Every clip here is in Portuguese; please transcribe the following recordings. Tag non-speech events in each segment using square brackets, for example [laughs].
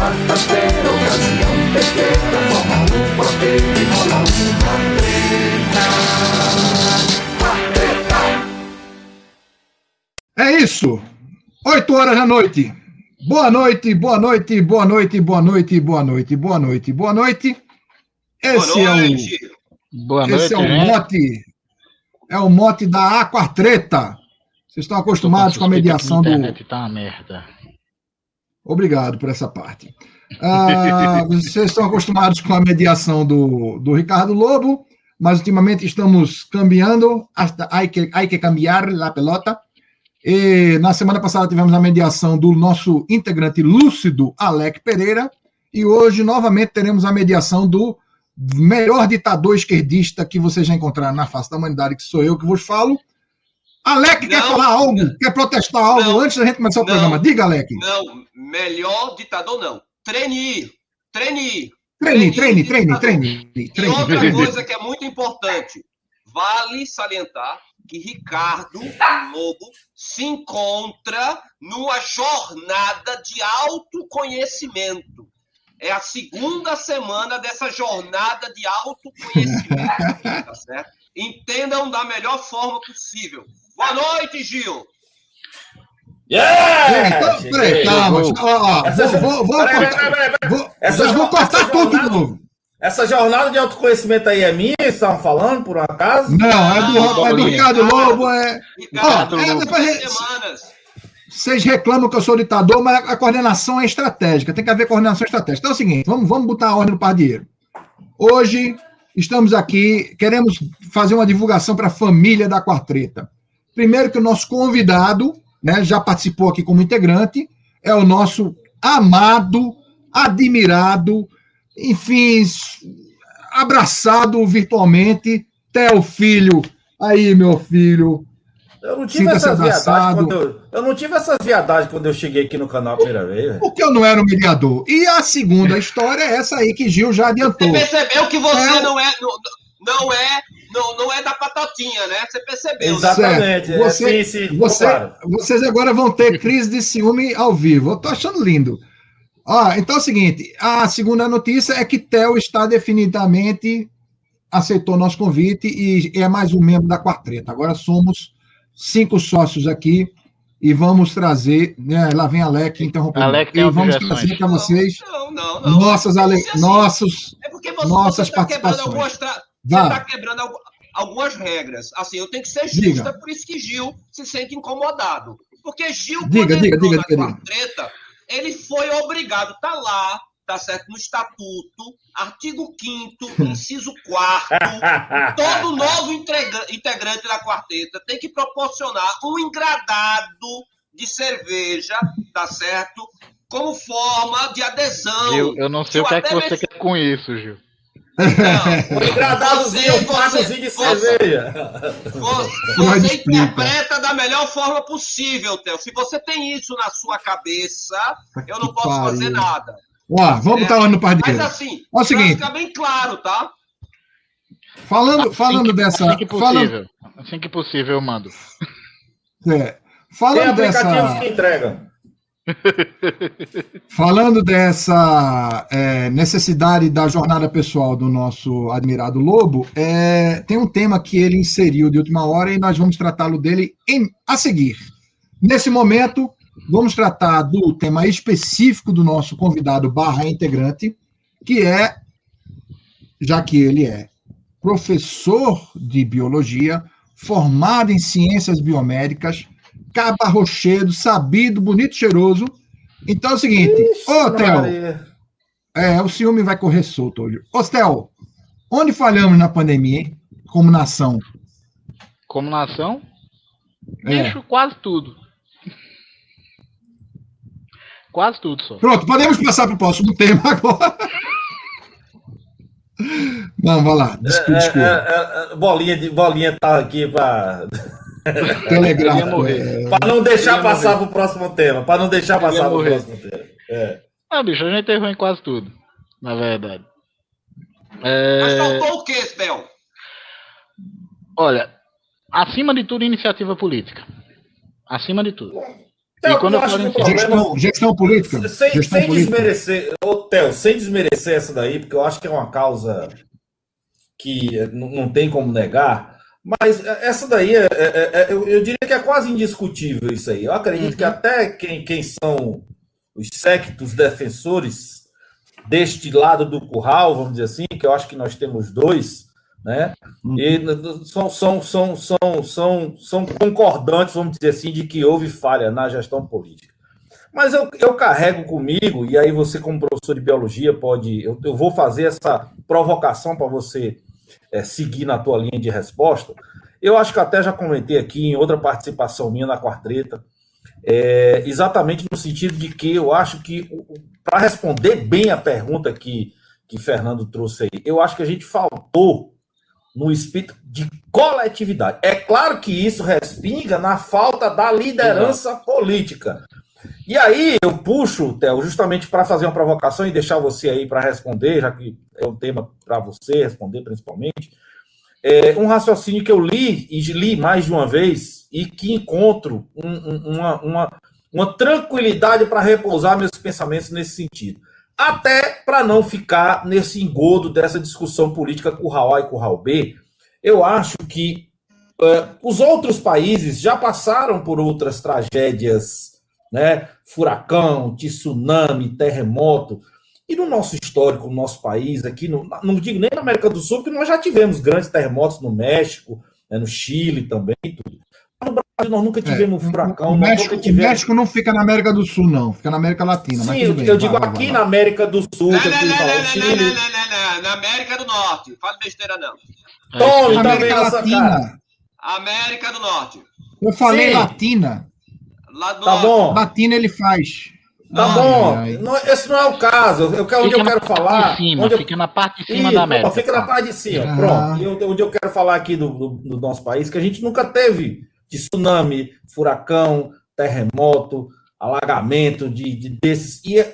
quarta-feira, ocasião perfeita, forma um quarteto e rola uma treta. É isso. 8 horas da noite. Boa noite, boa noite, boa noite, boa noite, boa noite, boa noite, boa noite. Esse Boa é o, noite. Boa noite, esse é o gente. mote, é o mote da Aquatreta. Vocês estão acostumados com a mediação do. internet tá uma merda. Obrigado por essa parte. Ah, [laughs] vocês estão acostumados com a mediação do, do Ricardo Lobo, mas ultimamente estamos cambiando, hasta hay que, hay que cambiar la pelota. E na semana passada tivemos a mediação do nosso integrante lúcido, Alec Pereira, e hoje novamente teremos a mediação do melhor ditador esquerdista que vocês já encontraram na face da humanidade, que sou eu que vos falo. Alec quer Não. falar algo? Quer protestar algo Não. antes da gente começar o Não. programa? Diga, Alec. Não, melhor ditador não. Treine. Treine. Treine, treine, treine, treine, E treine. outra coisa que é muito importante, vale salientar que Ricardo Lobo se encontra numa jornada de autoconhecimento. É a segunda semana dessa jornada de autoconhecimento, [laughs] tá certo? Entendam da melhor forma possível. Boa noite, Gil. Yeah! Então, peraí, calma. Vou, Peraí, cortar- peraí, peraí, peraí. tudo de novo. Essa jornada de autoconhecimento aí é minha, vocês estavam falando, por um acaso? Não, é do, é do. Ricardo Lobo. É... Ricardo, é, Lobo. depois- semanas. Vocês reclamam que eu sou ditador, mas a coordenação é estratégica. Tem que haver coordenação estratégica. Então é o seguinte: vamos, vamos botar a ordem no pardieiro. Hoje estamos aqui, queremos fazer uma divulgação para a família da Quartreta. Primeiro que o nosso convidado, né, já participou aqui como integrante, é o nosso amado, admirado, enfim, abraçado virtualmente, Theo Filho. Aí, meu filho. Eu não tive essas viadagens quando eu, eu não tive essas viadagens quando eu cheguei aqui no canal a primeira vez. Porque eu não era o mediador. E a segunda história é essa aí que Gil já adiantou. Você percebeu que você É. não é não, não é não, não é da patatinha, né? Você percebeu. Exatamente. Certo. Você- é, sim, sim, Você, claro. vocês agora vão ter crise de ciúme ao vivo. Eu tô achando lindo. Ó, então é o seguinte: a segunda notícia é que Theo está definitivamente aceitou nosso convite e é mais um membro da Quartreta. Agora somos cinco sócios aqui e vamos trazer. Né, lá vem Alec interrompendo. Alec tem e vamos trazer para vocês Não, não, não. nossas, ale... É assim. nossos. É porque você, nossas você tá quebrando participações. algumas tra... Você tá quebrando algu- algumas regras. Assim, eu tenho que ser justa, Diga. por isso que Gil se sente incomodado. Porque Gil, Diga, quando diga, entrou diga, na diga, ele foi obrigado, tá lá, tá certo, no estatuto, artigo 5 inciso 4 [laughs] todo novo integra- integrante da quarteta tem que proporcionar um engradado de cerveja, tá certo? Como forma de adesão. Gil, eu não sei Gil, o que é que até você mesmo- quer com isso, Gil. [laughs] Não, engradadozinho, um patozinho de você- cerveja. Você, você interpreta da melhor forma possível, Theo. Se você tem isso na sua cabeça, eu não posso fazer nada. Ó, vamos botar lá no Mas pardieiro. assim, É o seguinte. ficar bem claro, tá? Falando, falando assim que, dessa. Assim que falando, possível. Assim que possível, eu mando. é, Tem falando aplicativos dessa. que entregam. [laughs] Falando dessa é, necessidade da jornada pessoal do nosso admirado Lobo, é, tem um tema que ele inseriu de última hora e nós vamos tratá-lo dele em- a seguir. Nesse momento, vamos tratar do tema específico do nosso convidado barra integrante, que é, já que ele é professor de biologia, formado em ciências biomédicas, caba rochedo, sabido, bonito, cheiroso. Então é o seguinte, ô Theo, é, o ciúme vai correr solto hoje. Ô Theo, onde falhamos na pandemia, hein? Como nação? Como nação, É. bicho, quase tudo. Quase tudo só. Pronto, podemos passar para o próximo tema agora. Não, vai lá. Desculpa, É, desculpa. é, é, bolinha, de, bolinha tá aqui para morrer. é, Pra não deixar passar morrer. pro próximo tema. Pra não deixar passar pro morrer. próximo tema. É. Ah, bicho, a gente errou em quase tudo. Na verdade. Mas É, faltou o quê, Spel? olha, acima de tudo, iniciativa política. Acima de tudo. Theo, quando eu falo que em o problema- Gestão, gestão política. Sem, gestão sem política. desmerecer, ô Theo, sem desmerecer essa daí, porque eu acho que é uma causa que eh, não tem como negar, mas eh, essa daí, é, é- é- eu, eu diria que é quase indiscutível isso aí. Eu acredito que até quem, quem são os sectos defensores deste lado do curral, vamos dizer assim, que eu acho que nós temos dois, né? E n- n- são, são, são, são, são, são concordantes, vamos dizer assim, de que houve falha na gestão política. Mas eu, eu carrego comigo, e aí você, como professor de biologia, pode. Eu, eu vou fazer essa provocação para você eh, seguir na tua linha de resposta. Eu acho que até já comentei aqui em outra participação minha na quartreta, é, exatamente no sentido de que eu acho que, para responder bem a pergunta que, que Fernando trouxe aí, eu acho que a gente faltou no espírito de coletividade. É claro que isso respinga na falta da liderança política. E aí eu puxo, Theo, justamente para fazer uma provocação e deixar você aí para responder, já que é um tema para você responder principalmente. É um raciocínio que eu li e li mais de uma vez e que encontro um- um- uma, uma, uma tranquilidade para repousar meus pensamentos nesse sentido. Até para não ficar nesse engodo dessa discussão política curral A e curral B, eu acho que eh, os outros países já passaram por outras tragédias, né? Furacão, tsunami, terremoto. E no nosso histórico, no nosso país, aqui, no, não digo nem na América do Sul, porque nós já tivemos grandes terremotos no México, né, no Chile também, tudo. Nós nunca tivemos um furacão, o, México, nunca o tivemos. México não fica na América do Sul, não. Fica na América Latina. mas Sim, tudo eu, bem, eu vai digo lá, aqui vai na lá. América do Sul, Não, não, não, não, o não, Chile. não, não, não, não, na América do Norte. Fala besteira, não. Tome, Na tá América essa Latina. cara? América do Norte. Eu falei Sim. latina. Lá do Tá bom, Latina ele faz. tá Ai, bom. ai. Não, esse não é o caso. Eu, quero- onde Fica eu na quero falar. cima, onde eu- fica na parte de cima da América. Fica na parte de cima. Ah. Pronto. E onde eu quero falar aqui do, do- do nosso país, que a gente nunca teve tsunami, furacão, terremoto, alagamento de, de desses. E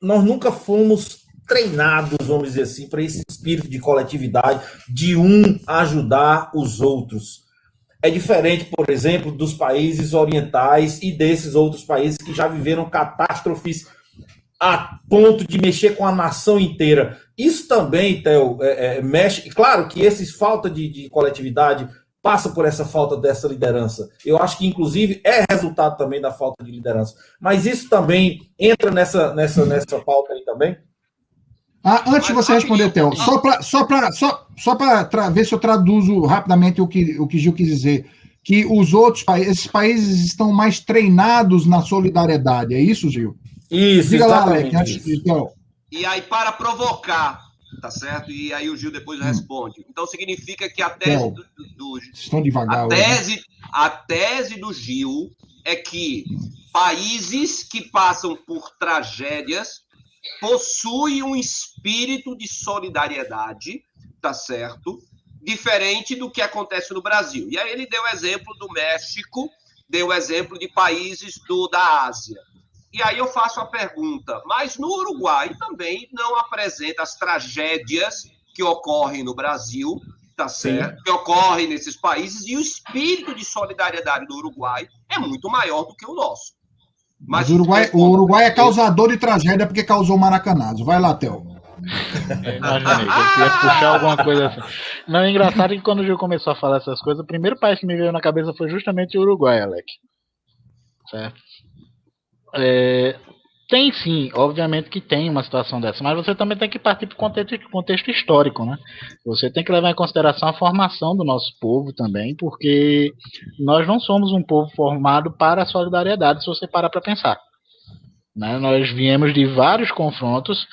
nós nunca fomos treinados, vamos dizer assim, para esse espírito de coletividade, de um ajudar os outros. É diferente, por exemplo, dos países orientais e desses outros países que já viveram catástrofes a ponto de mexer com a nação inteira. Isso também, Theo, é, é, mexe. Claro que esses falta de, de coletividade passa por essa falta dessa liderança. Eu acho que, inclusive, é resultado também da falta de liderança. Mas isso também entra nessa, nessa, nessa pauta aí também? Ah, antes de você responder, Theo, só para só pra, só, só pra tra- ver se eu traduzo rapidamente o que, o que Gil quis dizer. Que os outros países, esses países estão mais treinados na solidariedade, é isso, Gil? Isso, Diga lá, Alec, antes isso. de Theo. E aí, para provocar, tá certo? E aí o Gil depois responde. Então significa que a tese Theo. do, estão devagar. a hoje, né? tese, a tese do Gil é que países que passam por tragédias possuem um espírito de solidariedade, tá certo? Diferente do que acontece no Brasil. E aí ele deu o exemplo do México, deu o exemplo de países do, da Ásia. E aí eu faço a pergunta, mas no Uruguai também não apresenta as tragédias que ocorrem no Brasil, tá certo? Que ocorrem nesses países, e o espírito de solidariedade do Uruguai é muito maior do que o nosso. Mas o Uruguai, o Uruguai é causador de tragédia porque causou o Maracanazo. Vai lá, Theo. Eu Imaginei, eu ia puxar alguma coisa assim. Não, é engraçado que quando o Gil começou a falar essas coisas, o primeiro país que me veio na cabeça foi justamente o Uruguai, Alec. Certo? É, tem sim, obviamente que tem uma situação dessa, mas você também tem que partir para o contexto, contexto histórico, né? Você tem que levar em consideração a formação do nosso povo também, porque nós não somos um povo formado para a solidariedade, se você parar para pensar. Né? Nós viemos de vários confrontos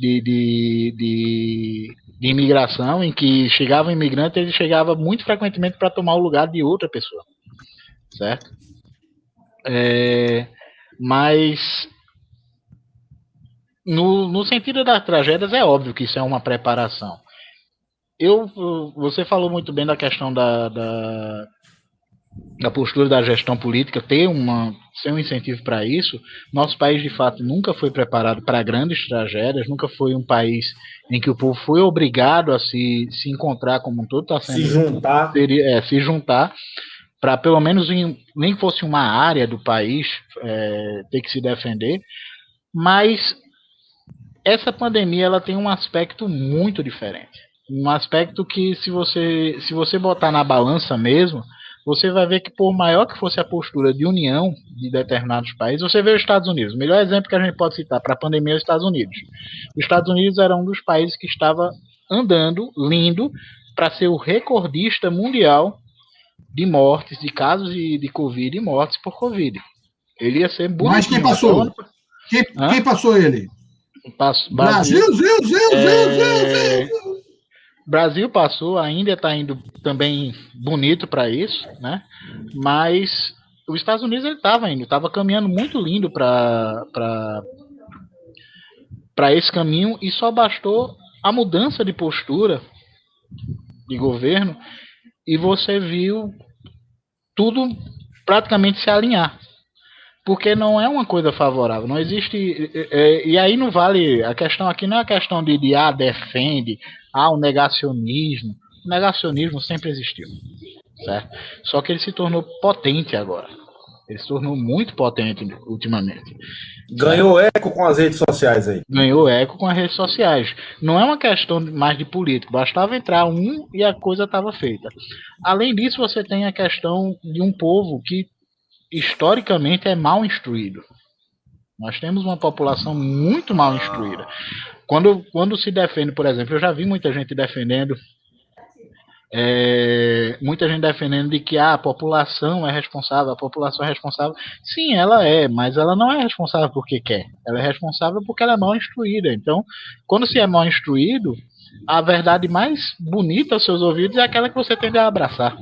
de, de, de, de imigração, em que chegava um imigrante, ele chegava muito frequentemente para tomar o lugar de outra pessoa, certo? É, mas no, no sentido das tragédias é óbvio que isso é uma preparação. Eu, você falou muito bem da questão da, da, da postura da gestão política ter uma ser um incentivo para isso. Nosso país de fato nunca foi preparado para grandes tragédias, nunca foi um país em que o povo foi obrigado a se, se encontrar como um todo, tá sendo Se juntar. seria, é, se juntar. Para pelo menos em, nem fosse uma área do país é, ter que se defender, mas essa pandemia ela tem um aspecto muito diferente, um aspecto que se você se você botar na balança mesmo, você vai ver que por maior que fosse a postura de união de determinados países, você vê os Estados Unidos. O melhor exemplo que a gente pode citar para a pandemia é os Estados Unidos. Os Estados Unidos era um dos países que estava andando, lindo, para ser o recordista mundial de mortes, de casos de, de Covid e mortes por Covid. Ele ia ser bonito. Mas quem passou? Quem, quem passou ele? Passo, Brasil, Brasil, Brasil, é... Brasil, Brasil passou, ainda está indo também bonito para isso, né? Mas os Estados Unidos ele estava indo, estava caminhando muito lindo para para esse caminho e só bastou a mudança de postura de governo e você viu tudo praticamente se alinhar. Porque não é uma coisa favorável, não existe. É, e aí não vale. A questão aqui não é a questão de, de ah, defende, ah, o negacionismo. O negacionismo sempre existiu. Certo? Só que ele se tornou potente agora. Ele se tornou muito potente ultimamente. Ganhou eco com as redes sociais aí. Ganhou eco com as redes sociais. Não é uma questão mais de político. Bastava entrar um e a coisa estava feita. Além disso, você tem a questão de um povo que historicamente é mal instruído. Nós temos uma população muito mal instruída. Quando, quando se defende, por exemplo, eu já vi muita gente defendendo é, muita gente defendendo de que ah, a população é responsável, a população é responsável. Sim, ela é, mas ela não é responsável porque quer. Ela é responsável porque ela é mal instruída. Então, quando se é mal instruído, a verdade mais bonita aos seus ouvidos é aquela que você tende a abraçar.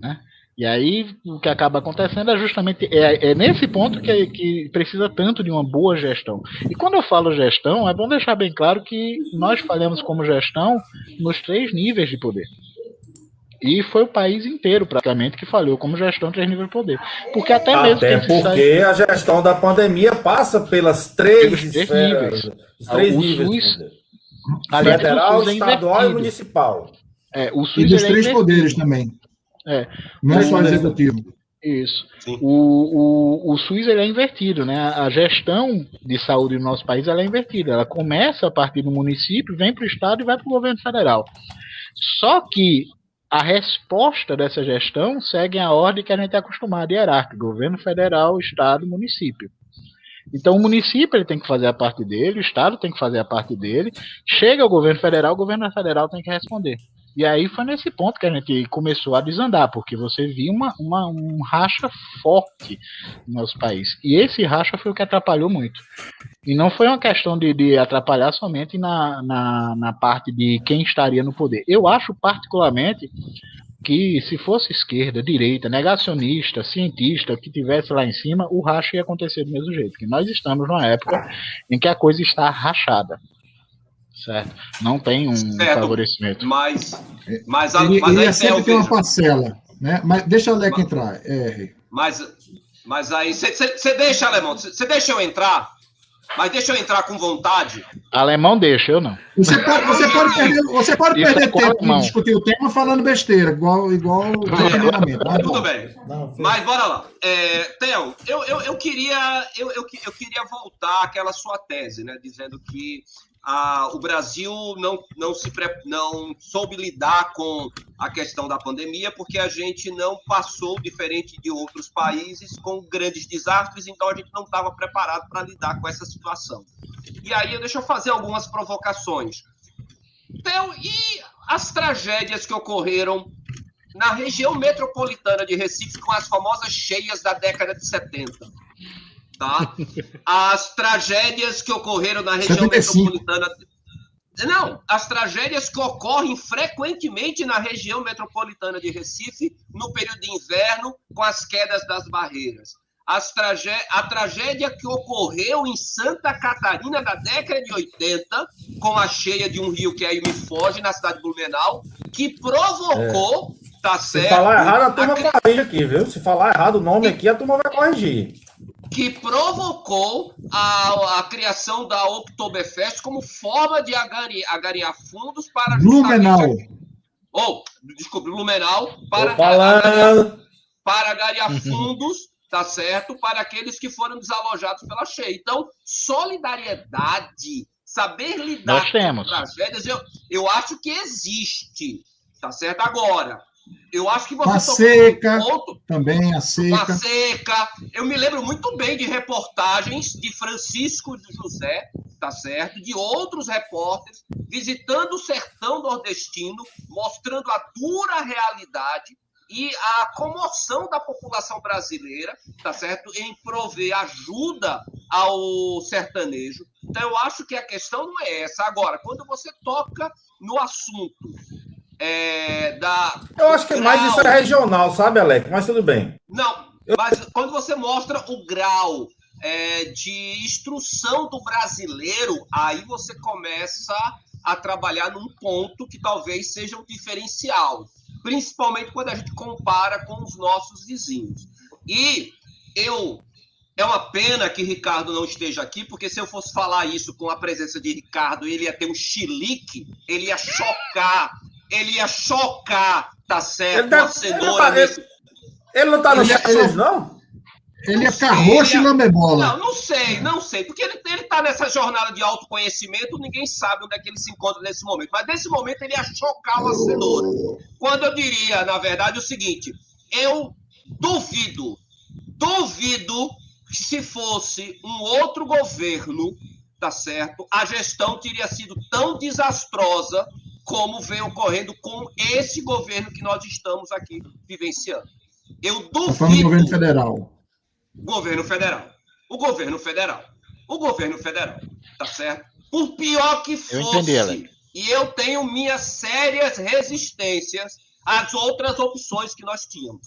Né? E aí o que acaba acontecendo é justamente é, é nesse ponto que, que, precisa tanto de uma boa gestão. E quando eu falo gestão, é bom deixar bem claro que nós falhamos como gestão nos três níveis de poder. E foi o país inteiro, praticamente, que falhou como gestão três níveis de poder. Porque até, até mesmo. Até porque sai... a gestão da pandemia passa pelas três, três esferas, níveis. Os três o níveis. SUS, Federal, é estadual e municipal. É, o SUS e dos é três poderes também. É. Não é só executivo. Isso. O, o, o SUS ele é invertido, né? A gestão de saúde no nosso país ela é invertida. Ela começa a partir do município, vem para o estado e vai para o governo federal. Só que a resposta dessa gestão segue a ordem que a gente é acostumado, hierárquica, governo federal, estado, município. Então o município ele tem que fazer a parte dele, o estado tem que fazer a parte dele, chega o governo federal, o governo federal tem que responder. E aí foi nesse ponto que a gente começou a desandar, porque você viu uma, uma, um racha forte no nosso país. E esse racha foi o que atrapalhou muito. E não foi uma questão de, de atrapalhar somente na, na, na parte de quem estaria no poder. Eu acho particularmente que se fosse esquerda, direita, negacionista, cientista, que tivesse lá em cima, o racha ia acontecer do mesmo jeito. Que nós estamos numa época em que a coisa está rachada certo? Não tem um certo, favorecimento. Mas, mas, a, ele, mas ele sempre tem uma parcela, né? Mas deixa o Leque entrar, R. Mas, mas aí, você deixa, Alemão, você deixa eu entrar? Mas deixa eu entrar com vontade. Alemão deixa, eu não. Você pode, você pode perder, você pode perder é tempo de discutir o tema falando besteira, igual, igual é, Tudo bem. Não, mas bora lá. É, Theo, eu, eu, eu, queria, eu, eu, eu queria voltar àquela sua tese, né? Dizendo que ah, o Brasil não, não, se, não soube lidar com a questão da pandemia, porque a gente não passou, diferente de outros países, com grandes desastres, então a gente não estava preparado para lidar com essa situação. E aí, deixa eu fazer algumas provocações. Então, e as tragédias que ocorreram na região metropolitana de Recife com as famosas cheias da década de 70? Tá? As tragédias que ocorreram na região 75. metropolitana. Não, as tragédias que ocorrem frequentemente na região metropolitana de Recife no período de inverno, com as quedas das barreiras. As tragé a tragédia que ocorreu em Santa Catarina na década de 80, com a cheia de um rio que aí me foge, na cidade de Blumenau, que provocou, é. tá certo? Se falar errado, a turma a... corrige aqui, viu? Se falar errado o nome aqui, a turma vai corrigir que provocou a, a criação da Oktoberfest como forma de agariar, agariar fundos para Blumenau. ou, desculpe, Blumenau, para, para gariar fundos, tá certo? Para aqueles que foram desalojados pela cheia. Então, solidariedade, saber lidar Nós temos. com tragédias, eu, eu acho que existe, tá certo? Agora, eu acho que você Uma tocou seca. ponto Também a uma seca. seca. Eu me lembro muito bem de reportagens de Francisco de José, tá certo? De outros repórteres visitando o sertão nordestino, mostrando a dura realidade e a comoção da população brasileira, tá certo? Em prover ajuda ao sertanejo. Então eu acho que a questão não é essa. Agora, quando você toca no assunto é, da Eu acho que mais isso é regional, sabe, Alex? Mas tudo bem. não, mas quando você mostra o grau é, de instrução do brasileiro, aí você começa a trabalhar num ponto que talvez seja um diferencial, principalmente quando a gente compara com os nossos vizinhos. E eu é uma pena que Ricardo não esteja aqui, porque se eu fosse falar isso com a presença de Ricardo, ele ia ter um chilique, ele ia chocar, ele ia chocar, tá certo? Ele deve- cenoura ele- nesse Ele não tá no Ele- chat não? Ele é Não sei, carroxo e ele é- lamebola. Não, não sei, não sei. Porque ele, ele tá nessa jornada de autoconhecimento, ninguém sabe onde é que ele se encontra nesse momento. Mas nesse momento ele ia chocar uma cenoura. Quando eu diria, na verdade, o seguinte: eu duvido, duvido que se fosse um outro governo, tá certo? A gestão teria sido tão desastrosa como vem ocorrendo com esse governo que nós estamos aqui vivenciando. Eu Tá falando do governo duvido federal. governo federal. O governo federal. O governo federal. Tá certo? Por pior que fosse. Eu entendi, Alex. E eu tenho minhas sérias resistências às outras opções que nós tínhamos.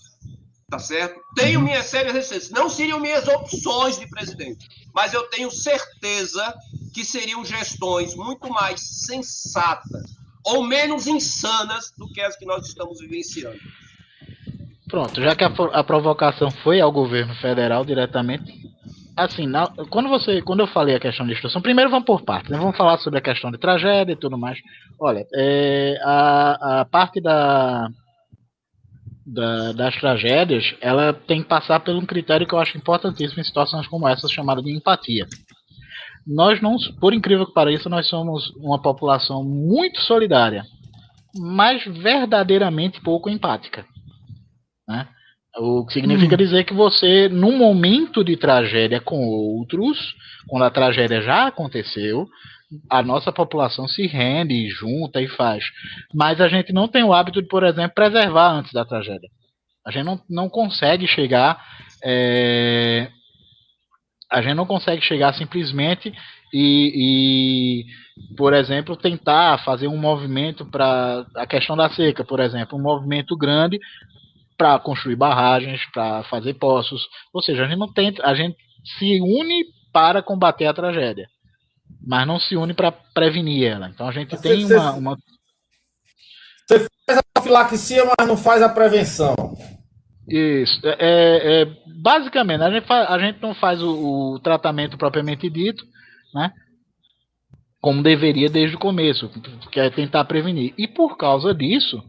Tá certo? Tenho minhas sérias resistências. Não seriam minhas opções de presidente. Mas eu tenho certeza que seriam gestões muito mais sensatas ou menos insanas do que as que nós estamos vivenciando. Pronto, já que a, a provocação foi ao governo federal diretamente, assim, na- quando você, quando eu falei a questão de instrução, primeiro vamos por partes, né? vamos falar sobre a questão de tragédia e tudo mais. Olha, é, a, a parte da, da- das tragédias, ela tem que passar por um critério que eu acho importantíssimo em situações como essa, chamada de empatia. Nós não, por incrível que pareça, nós somos uma população muito solidária, mas verdadeiramente pouco empática. Né? O que significa dizer que você, num momento de tragédia com outros, quando a tragédia já aconteceu, a nossa população se rende, junta e faz. Mas a gente não tem o hábito de, por exemplo, preservar antes da tragédia. A gente não, não consegue chegar. é, a gente não consegue chegar simplesmente e, e, por exemplo, tentar fazer um movimento para a questão da seca, por exemplo, um movimento grande para construir barragens, para fazer poços. Ou seja, a gente não tem, a gente se une para combater a tragédia, mas não se une para prevenir ela. Então a gente Mas tem uma, cê- uma Profilaxia, mas não faz a prevenção. Isso. É, é, é, basicamente, a gente, a gente não faz o, o tratamento propriamente dito, né? Como deveria desde o começo, que é tentar prevenir. E por causa disso,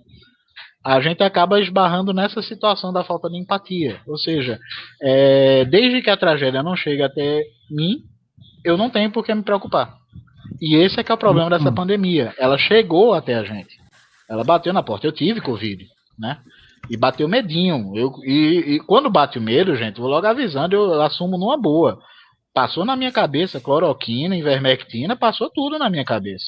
a gente acaba esbarrando nessa situação da falta de empatia. Ou seja, é, desde que a tragédia não chega até mim, eu não tenho por que me preocupar. E esse é que é o problema dessa Uhum. pandemia. Ela chegou até a gente. Ela bateu na porta. Eu tive Covid, né? E bateu medinho. Eu, e, e quando bate o medo, gente, vou logo avisando, eu assumo numa boa. Passou na minha cabeça cloroquina, ivermectina, passou tudo na minha cabeça.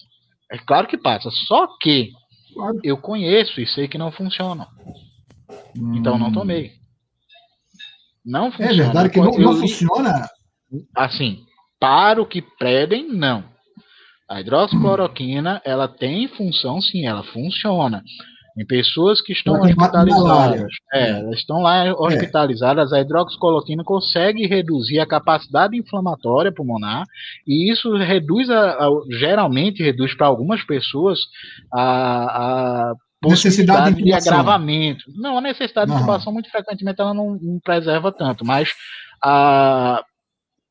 É claro que passa. Só que Claro. eu conheço e sei que não funcionam. Então não Hum. tomei. Não É funciona. verdade que não, eu não funciona. assim, para o que pedem, não. A hidroxicloroquina, ela tem função, sim, ela funciona. Em pessoas que estão hospitalizadas, é, elas estão lá hospitalizadas, a hidroxicloroquina consegue reduzir a capacidade inflamatória pulmonar e isso reduz, a, a- geralmente reduz para algumas pessoas a, a Necessidade de possibilidade de agravamento. Não, a necessidade de Aham. intubação muito frequentemente ela não, não preserva tanto, mas a,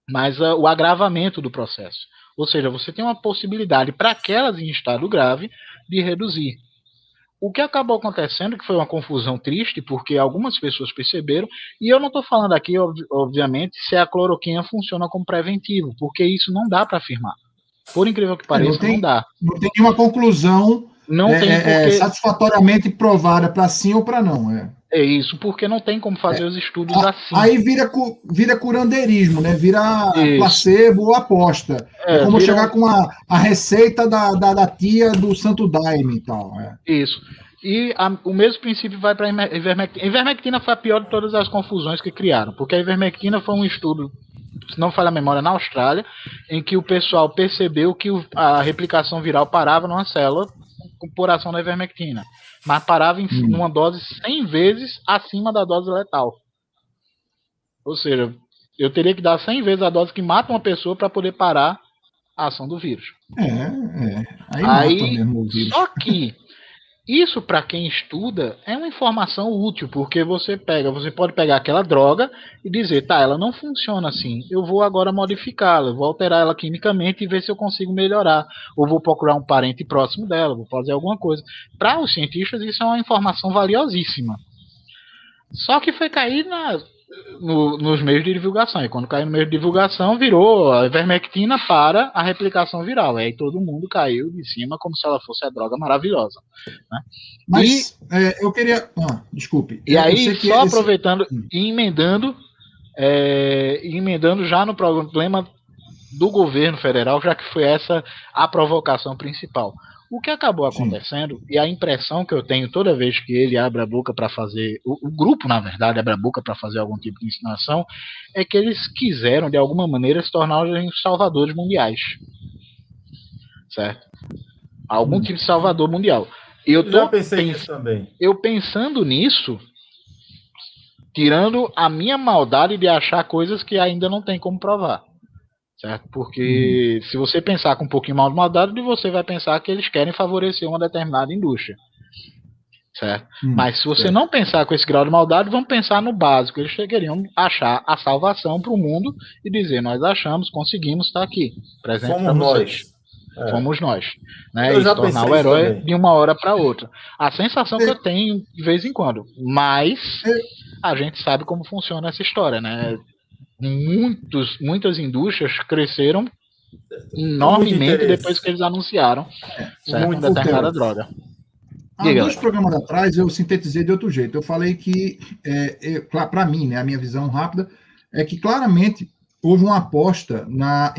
mas ah, o agravamento do processo. Ou seja, você tem uma possibilidade para aquelas em estado grave de reduzir. O que acabou acontecendo, que foi uma confusão triste, porque algumas pessoas perceberam, e eu não estou falando aqui, obviamente, se a cloroquina funciona como preventivo, porque isso não dá para afirmar. Por incrível que pareça, não, tem, não dá. Não tem nenhuma conclusão não é, tem é, é porque... satisfatoriamente provada para sim ou para não. É. é isso, porque não tem como fazer é. os estudos a, assim. Aí vira, vira curandeirismo, né? Vira isso. placebo ou aposta. É, é como vira... chegar com a, a receita da, da, da, tia do Santo Daime e tal. É. Isso. E a, o mesmo princípio vai para a ivermectina. Ivermectina foi a pior de todas as confusões que criaram, porque a ivermectina foi um estudo, se não falha a memória, na Austrália, em que o pessoal percebeu que a replicação viral parava numa célula por ação da ivermectina, mas parava em hum. uma dose 100 vezes acima da dose letal. Ou seja, eu teria que dar 100 vezes a dose que mata uma pessoa para poder parar a ação do vírus. É, é. Aí, Aí. Só que isso, para quem estuda, é uma informação útil, porque você pega, você pode pegar aquela droga e dizer, tá, ela não funciona assim, eu vou agora modificá-la, vou alterar ela quimicamente e ver se eu consigo melhorar, ou vou procurar um parente próximo dela, vou fazer alguma coisa. Para os cientistas, isso é uma informação valiosíssima. Só que foi cair na, no, nos meios de divulgação. E quando caiu no meio de divulgação, virou a ivermectina para a replicação viral. E aí todo mundo caiu de cima como se ela fosse a droga maravilhosa. Né? Mas e, é, eu queria. Ah, desculpe. E aí, só aproveitando esse... e emendando, é, emendando já no problema do governo federal, já que foi essa a provocação principal. O que acabou acontecendo, Sim. e a impressão que eu tenho toda vez que ele abre a boca para fazer, o, o, grupo, na verdade, abre a boca para fazer algum tipo de ensinação, é que eles quiseram, de alguma maneira, se tornar os salvadores mundiais. Certo? Algum hum. tipo de salvador mundial. Eu, tô Já pensei pens também. Eu pensando nisso, tirando a minha maldade de achar coisas que ainda não tem como provar certo? Porque uhum. se você pensar com um pouquinho mais de maldade, você vai pensar que eles querem favorecer uma determinada indústria, certo? Uhum. Mas se você não pensar com esse grau de maldade, vamos pensar no básico. Eles queriam achar a salvação para o mundo e dizer: nós achamos, conseguimos estar aqui, presente Fomos nós. É. Fomos nós. Né? e tornar o herói de uma hora para outra. A sensação é. que eu tenho de vez em quando. Mas é. a gente sabe como funciona essa história, né? Muitos, muitas indústrias cresceram enormemente depois que eles anunciaram certo, uma determinada droga. Há Diga. dois programas atrás eu sintetizei de outro jeito. Eu falei que, é, é, para mim, né, a minha visão rápida é que claramente houve uma aposta na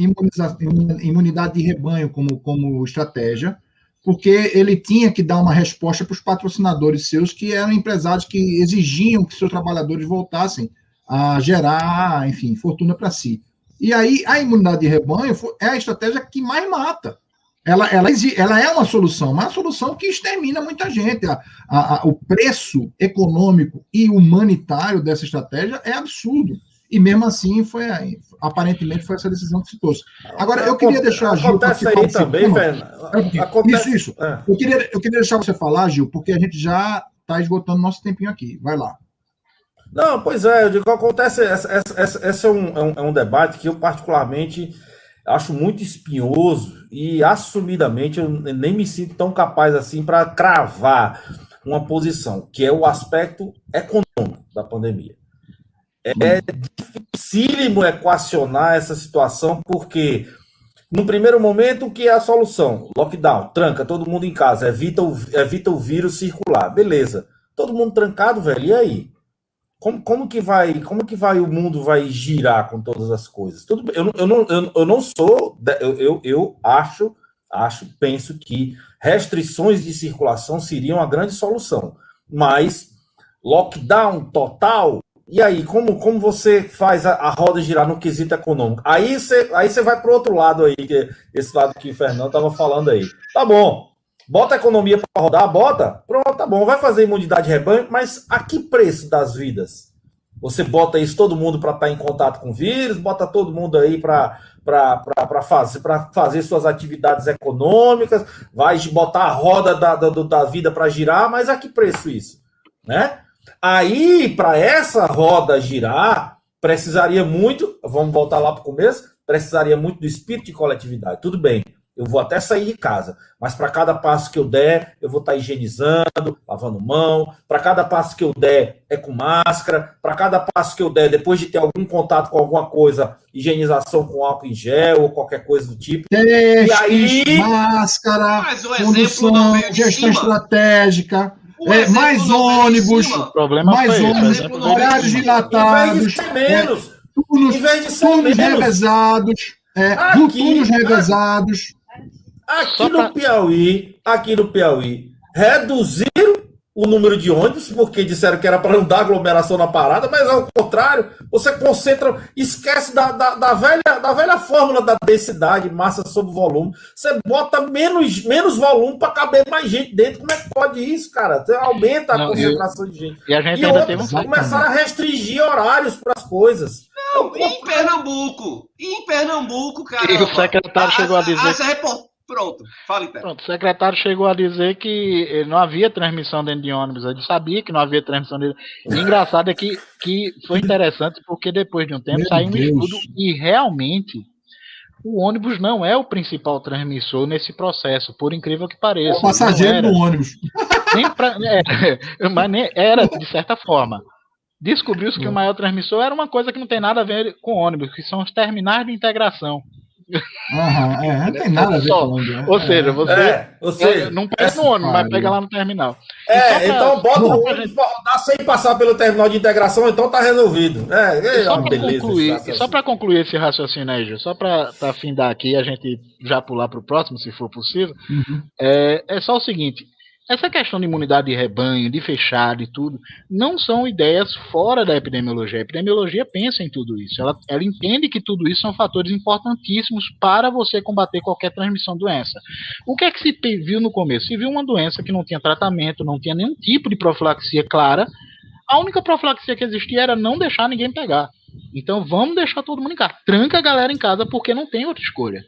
imunidade de rebanho como, como estratégia, porque ele tinha que dar uma resposta para os patrocinadores seus, que eram empresários que exigiam que seus trabalhadores voltassem a gerar, enfim, fortuna para si. E aí a imunidade de rebanho é a estratégia que mais mata. Ela, ela, ela é uma solução, mas é uma solução que extermina muita gente. A, a, a, o preço econômico e humanitário dessa estratégia é absurdo. E mesmo assim, foi aparentemente foi essa decisão que se trouxe. Agora, eu queria deixar a Gil. Acontece aí também, velho. Acontece... Isso, isso. É. Eu, queria, eu queria deixar você falar, Gil, porque a gente já está esgotando nosso tempinho aqui. Vai lá. Não, pois é, eu digo, acontece, esse é um, é, um, é um debate que eu particularmente acho muito espinhoso e assumidamente eu nem me sinto tão capaz assim para cravar uma posição, que é o aspecto econômico da pandemia. É dificílimo equacionar essa situação, porque no primeiro momento, o que é a solução? Lockdown, tranca todo mundo em casa, evita o, evita o vírus circular. Beleza. Todo mundo trancado, velho, e aí? Como, como que vai como que vai o mundo vai girar com todas as coisas? Tudo eu, eu não eu, eu não sou eu, eu, eu acho acho penso que restrições de circulação seriam a grande solução mas lockdown total e aí como como você faz a, a roda girar no quesito econômico? Aí você aí você vai para o outro lado aí que esse lado que o Fernando estava falando aí. Tá bom Bota a economia para rodar, bota. Pronto, tá bom. Vai fazer imunidade de rebanho, mas a que preço das vidas? Você bota isso todo mundo para estar tá em contato com o vírus, bota todo mundo aí para fazer, fazer suas atividades econômicas, vai botar a roda da, da, da vida para girar, mas a que preço isso? Né? Aí, para essa roda girar, precisaria muito, vamos voltar lá para o começo, precisaria muito do espírito de coletividade. Tudo bem, Eu vou até sair de casa, mas para cada passo que eu der, eu vou estar higienizando, lavando mão. Para cada passo que eu der, é com máscara. Para cada passo que eu der, depois de ter algum contato com alguma coisa, higienização com álcool em gel ou qualquer coisa do tipo. Testes, E aí- máscara, Mas o condução, gestão cima. estratégica, é, mais ônibus, mais foi ônibus, horários dilatados, vez de ser menos, turnos, em vez de ser turnos menos, revezados, é, Aqui- turnos revezados. Aqui Só pra- no Piauí, aqui no Piauí, reduziram o número de ônibus, porque disseram que era para não dar aglomeração na parada, mas ao contrário, você concentra, esquece da, da, da velha, da velha fórmula da densidade, massa sobre volume. Você bota menos, menos volume para caber mais gente dentro. Como é que pode isso, cara? Você aumenta a Não, concentração de gente. E a gente E ainda outros teve um começaram a restringir horários para as coisas. Não, em Pernambuco? Em Pernambuco, cara. E o secretário chegou a dizer- Essa report... Pronto, fala então. Pronto, o secretário chegou a dizer que não havia transmissão dentro de ônibus. Ele sabia que não havia transmissão dentro. E engraçado é que, que foi interessante porque depois de um tempo Meu saiu um Deus. estudo e realmente o ônibus não é o principal transmissor nesse processo, por incrível que pareça. O passageiro do ônibus. Nem pra, é, [laughs] mas nem era, de certa forma. Descobriu-se que o maior transmissor era uma coisa que não tem nada a ver com ônibus, que são os terminais de integração. Aham, é, não tem nada a ver Só. com? Ou seja, você É, ou seja, não pega no ônibus, mas pega lá no terminal. É, pra- então bota o ônibus pra rodar sem passar pelo terminal de integração, então tá resolvido. É, é só uma para beleza. concluir, esse só para concluir esse raciocínio aí, Gil, só para afindar aqui e a gente já pular para o próximo, se for possível, Uhum. é, é só o seguinte: essa questão de imunidade de rebanho, de fechado e tudo, não são ideias fora da epidemiologia. A epidemiologia pensa em tudo isso. Ela, ela entende que tudo isso são fatores importantíssimos para você combater qualquer transmissão de doença. O que é que se viu no começo? Se viu uma doença que não tinha tratamento, não tinha nenhum tipo de profilaxia clara. A única profilaxia que existia era não deixar ninguém pegar. Então vamos deixar todo mundo em casa. Tranca a galera em casa porque não tem outra escolha.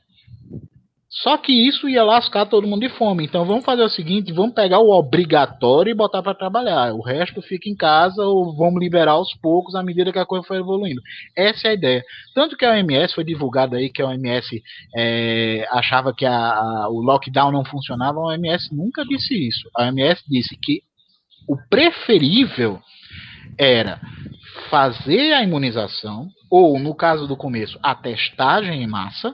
Só que isso ia lascar todo mundo de fome. Então vamos fazer o seguinte: vamos pegar o obrigatório e botar para trabalhar. O resto fica em casa ou vamos liberar aos poucos à medida que a coisa for evoluindo. Essa é a ideia. Tanto que a OMS foi divulgado aí que a OMS é, achava que a- a- o lockdown não funcionava. A OMS nunca disse isso. A OMS disse que o preferível era fazer a imunização, ou no caso do começo, a testagem em massa.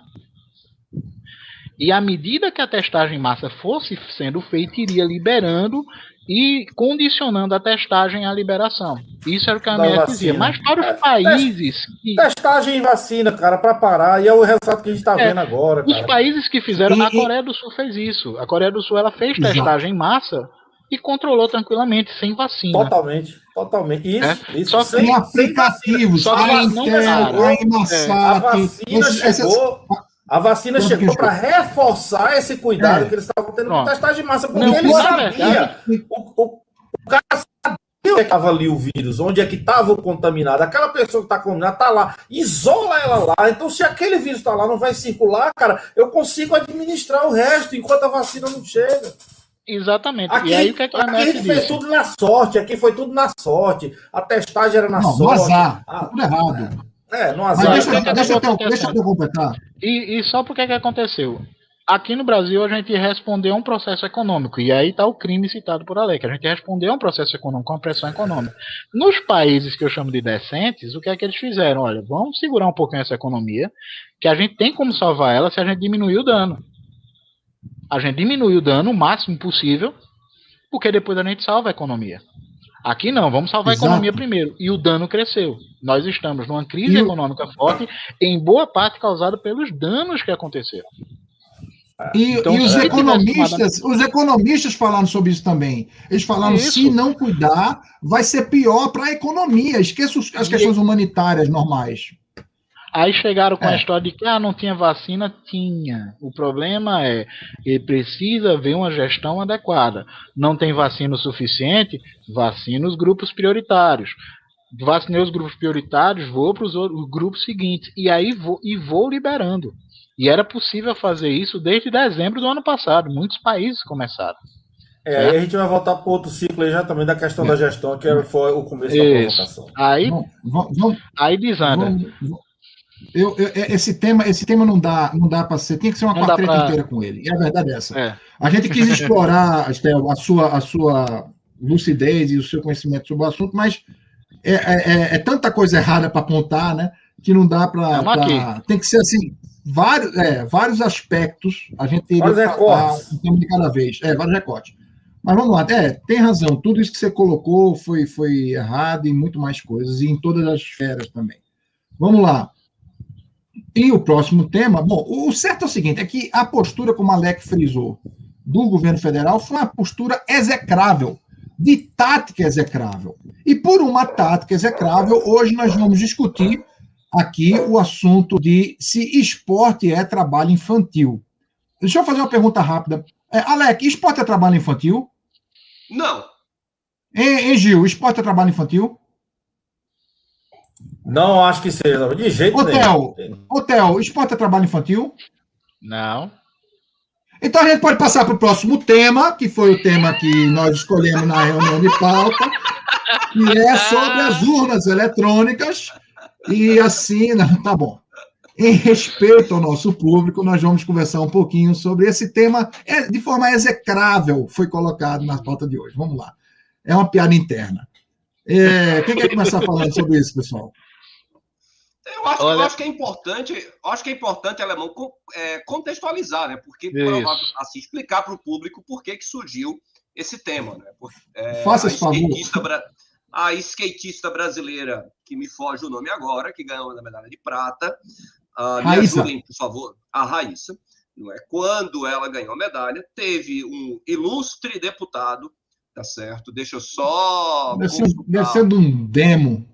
E à medida que a testagem em massa fosse sendo feita, iria liberando e condicionando a testagem à liberação. Isso era o que a vacina. dizia. Mas para É, os países que. Testagem em vacina, cara, para parar. E é o resultado que a gente tá É, vendo agora, Os cara. países que fizeram, E- a Coreia do Sul fez isso. A Coreia do Sul ela fez Exato. testagem em massa e controlou tranquilamente, sem vacina. Totalmente, totalmente. Isso, É. isso. Só sem- sem vacina. aplicativos, Só que a não vacina. A vacina Quanto chegou para reforçar esse cuidado É. que eles estavam tendo com testagem de massa, porque Não, ele na sabia. O, o- o cara sabia onde é que estava ali o vírus, onde é que estava o contaminado. Aquela pessoa que está contaminada está lá, isola ela lá. Então, se aquele vírus está lá, não vai circular, cara, eu consigo administrar o resto enquanto a vacina não chega. Exatamente. Aqui, e aí o que, é que a aqui a OMS gente fez tudo na sorte, aqui foi tudo na sorte. A testagem era na Não, sorte. azar, Ah, tudo errado. É, no Mas azar. deixa, Exato. deixa, eu, deixa eu completar. E, e só porque que aconteceu? Aqui no Brasil a gente respondeu a um processo econômico, e aí está o crime citado por Alec. A gente respondeu a um processo econômico, uma pressão econômica. Nos países que eu chamo de decentes, o que é que eles fizeram? Olha, vamos segurar um pouquinho essa economia, que a gente tem como salvar ela se a gente diminuir o dano. A gente diminui o dano o máximo possível, porque depois a gente salva a economia. Aqui não, vamos salvar Exato. a economia primeiro. E o dano cresceu. Nós estamos numa crise E o- econômica forte, em boa parte causada pelos danos que aconteceram. E, Então, e os economistas, os economistas falaram sobre isso também. Eles falaram Isso. se não cuidar, vai ser pior para a economia. Esqueça as E- questões humanitárias normais. Aí chegaram com a É. história de que ah, não tinha vacina, tinha. O problema é que precisa haver uma gestão adequada. Não tem vacina o suficiente, vacina os grupos prioritários. Vacinei os grupos prioritários, vou para os grupos seguintes. E aí vou, e vou liberando. E era possível fazer isso desde dezembro do ano passado. Muitos países começaram. É, aí a gente vai voltar para outro ciclo aí já também da questão da gestão, que era- foi o começo da Isso. provocação. Aí, Vamos, vamos, aí desanda. vamos, Eu, eu- esse tema, esse tema não dá, não dá para ser. Tem que ser uma Não quarteta pra- inteira com ele. E a verdade é essa. É. A gente quis [laughs] explorar, Estel, a sua, a sua lucidez e o seu conhecimento sobre o assunto, mas é, é- é- é tanta coisa errada para apontar, né? Que não dá para. Aqui. Tem que ser assim, vários, é, vários aspectos. A gente teria Vários recortes. um tema de cada vez. É, vários recortes. Mas vamos lá, é, tem razão. Tudo isso que você colocou foi, foi errado e muito mais coisas, e em todas as esferas também. Vamos lá. E o próximo tema, bom, o certo é o seguinte, é que a postura, como Alec frisou, do governo federal foi uma postura execrável, de tática execrável. E por uma tática execrável, hoje nós vamos discutir aqui o assunto de se esporte é trabalho infantil. Deixa eu fazer uma pergunta rápida. É, Alec, esporte é trabalho infantil? Não. Hein, Gil, esporte é trabalho infantil? Não acho que seja, de jeito Hotel. nenhum. Hotel, esporte é trabalho infantil? Não. Então a gente pode passar para o próximo tema, que foi o tema que nós escolhemos na reunião de pauta, que é sobre as urnas eletrônicas. E assim, não, tá bom. Em respeito ao nosso público, nós vamos conversar um pouquinho sobre esse tema, é, de forma execrável, foi colocado na pauta de hoje. Vamos lá. É uma piada interna. É, quem quer começar falando sobre isso, pessoal? Eu acho, Olha- eu acho que é importante, eu acho que é importante, Alemão, co- é, contextualizar, né? Porque provável- assim, explicar para o público por que, que surgiu esse tema, né? É, Faça a esse favor. bra- A skatista brasileira, que me foge o nome agora, que ganhou a medalha de prata, ah, me ajudem, por favor, a Raíssa, não é? Quando ela ganhou a medalha, teve um ilustre deputado, tá certo? Deixa eu só Deve ser, deve ser de um demo.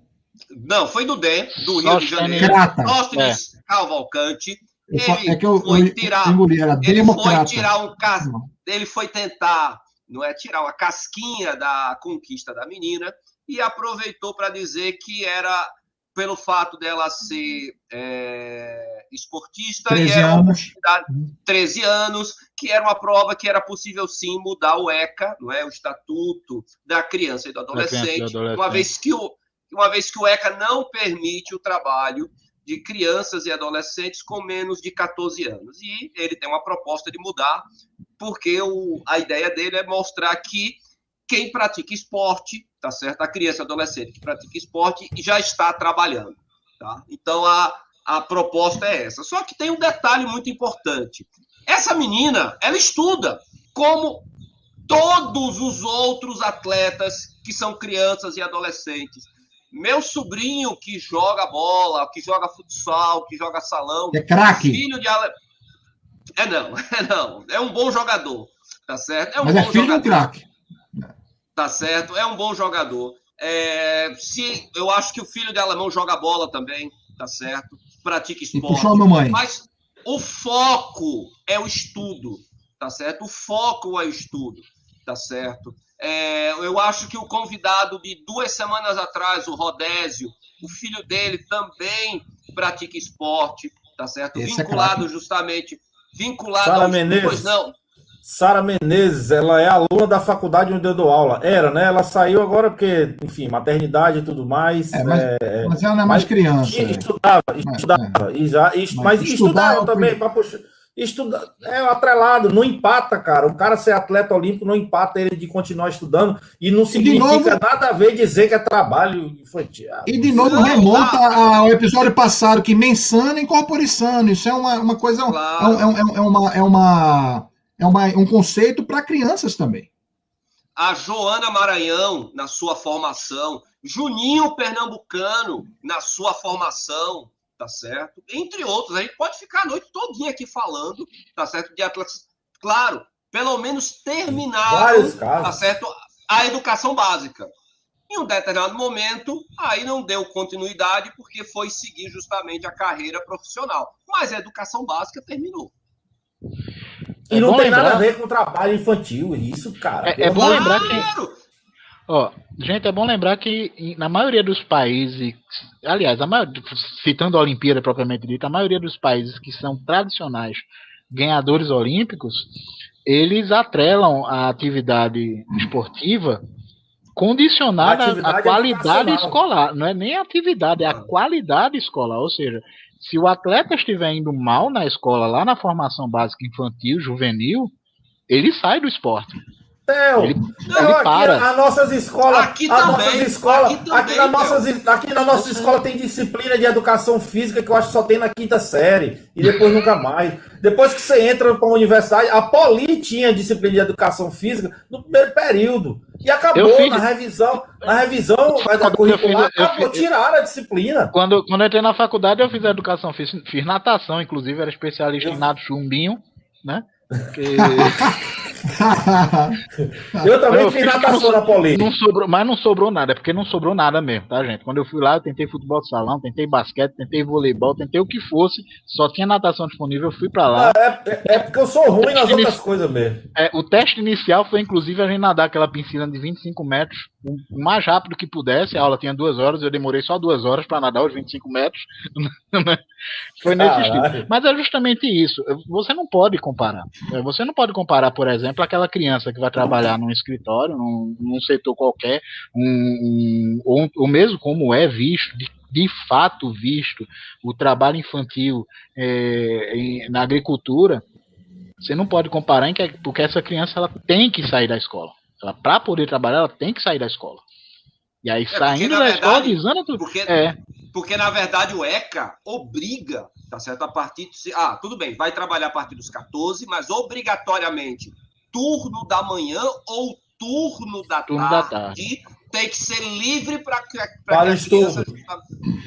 Não, foi do DEM, do Rio de. Janeiro. Crata. Sóstenes Cavalcante. Eu fa- Ele é que eu, foi eu tirar- engoli, era Ele democrata. foi tirar um cas... ele foi tentar, não é, tirar uma casquinha da conquista da menina e aproveitou para dizer que era pelo fato dela ser é, esportista e 13 era uma anos. oportunidade 13 anos, que era uma prova que era possível sim mudar o ECA, não é, o Estatuto da Criança e do criança e do Adolescente, adolescente. uma vez que o uma vez que o ECA não permite o trabalho de crianças e adolescentes com menos de 14 anos. E ele tem uma proposta de mudar, porque o, a ideia dele é mostrar que quem pratica esporte, tá certo? A criança e adolescente que pratica esporte já está trabalhando, tá? Então a, a proposta é essa. Só que tem um detalhe muito importante. Essa menina, ela estuda como todos os outros atletas que são crianças e adolescentes. Meu sobrinho que joga bola, que joga futsal, que joga salão, É craque. filho de Ale... É não, [laughs] é não. É um bom jogador, tá certo? É um Mas é bom filho de um jogador, craque. tá certo? É um bom jogador. É, se eu acho que o filho de alemão joga bola também, tá certo? Pratica E esporte. puxou a mamãe. Mas o foco é o estudo, tá certo? O foco é o estudo, tá certo? É, eu acho que o convidado de duas semanas atrás, o Rodésio, o filho dele também pratica esporte, tá certo? Esse é vinculado craque. justamente, vinculado Sara ao Menezes. pois não. Sara Menezes, ela é aluna da faculdade onde eu dou aula. Era, né? Ela saiu agora porque, enfim, maternidade e tudo mais. É, mas, é, mas ela não é mais criança. é. estudava, estudava. E já, e- Mas estudava é o também, para puxar. Estuda, é atrelado, não empata, cara. O cara ser atleta olímpico não empata ele de continuar estudando. E não significa novo- nada a ver dizer que é trabalho infantil. E de novo Não, remonta ao episódio passado, que mensana incorpore sano. Isso é uma, uma coisa. é Claro. É, é, é uma, é, uma, é uma, um conceito para crianças também. a Joana Maranhão na sua formação, Juninho Pernambucano na sua formação, tá certo? Entre outros, a gente pode ficar a noite todinha aqui falando, tá certo? De atletas, claro, pelo menos terminaram, Vários tá certo? A educação básica. Em um determinado momento, aí não deu continuidade porque foi seguir justamente a carreira profissional. Mas a educação básica terminou. E É não tem nada lembrar- a ver com trabalho infantil, isso, cara. É- é bom lembrar que- Claro! Ó, gente, é bom lembrar que na maioria dos países, aliás, maior- citando a Olimpíada propriamente dita, a maioria dos países que são tradicionais ganhadores olímpicos, eles atrelam a atividade esportiva condicionada à Atividade qualidade escolar. Não é nem a atividade, é a qualidade escolar. Ou seja, se o atleta estiver indo mal na escola, lá na formação básica infantil, juvenil, ele sai do esporte. Theo, Ele- não, ele aqui para. as nossas escolas, Aqui as também, nossas escolas, aqui também, aqui, na Theo. nossas, aqui na nossa escola tem disciplina de educação física que eu acho que só tem na quinta série e depois nunca mais. Depois que você entra para a universidade, a Poli tinha disciplina de educação física no primeiro período e acabou Eu fiz- na revisão, na revisão da Eu curricular, fiz- eu acabou, fiz- tiraram a disciplina. Quando, quando eu entrei na faculdade, eu fiz a educação, fiz, fiz natação, inclusive, era especialista em nado chumbinho, né? Que- [laughs] [laughs] Eu também Eu fiz natação na Poli. Não sobrou, mas não sobrou nada, é porque não sobrou nada mesmo, tá, gente? Quando eu fui lá, eu tentei futebol de salão, tentei basquete, tentei voleibol, tentei o que fosse, só tinha natação disponível, eu fui pra lá. É, é- é porque eu sou ruim nas outras coisas mesmo. É, o teste inicial foi, inclusive, a gente nadar aquela piscina de 25 metros, o mais rápido que pudesse. A aula tinha duas horas, eu demorei só duas horas para nadar os 25 metros. [laughs] né? foi nesse estilo. Mas é justamente isso. Você não pode comparar. É, Você não pode comparar, por exemplo, aquela criança que vai trabalhar num escritório, num, num setor qualquer, um, um- ou, ou mesmo como é visto, de, de fato visto, o trabalho infantil é, em- na agricultura. Você não pode comparar, que, porque essa criança ela tem que sair da escola. Para poder trabalhar, ela tem que sair da escola. E aí, porque, saindo na da escola, verdade, dizendo tudo. Porque, É, porque, na verdade, o ECA obriga, tá certo? A partir. De, ah, tudo bem, vai trabalhar a partir dos 14, mas obrigatoriamente turno da manhã ou turno da, Turno da tarde, tem que ser livre para Para o estudo.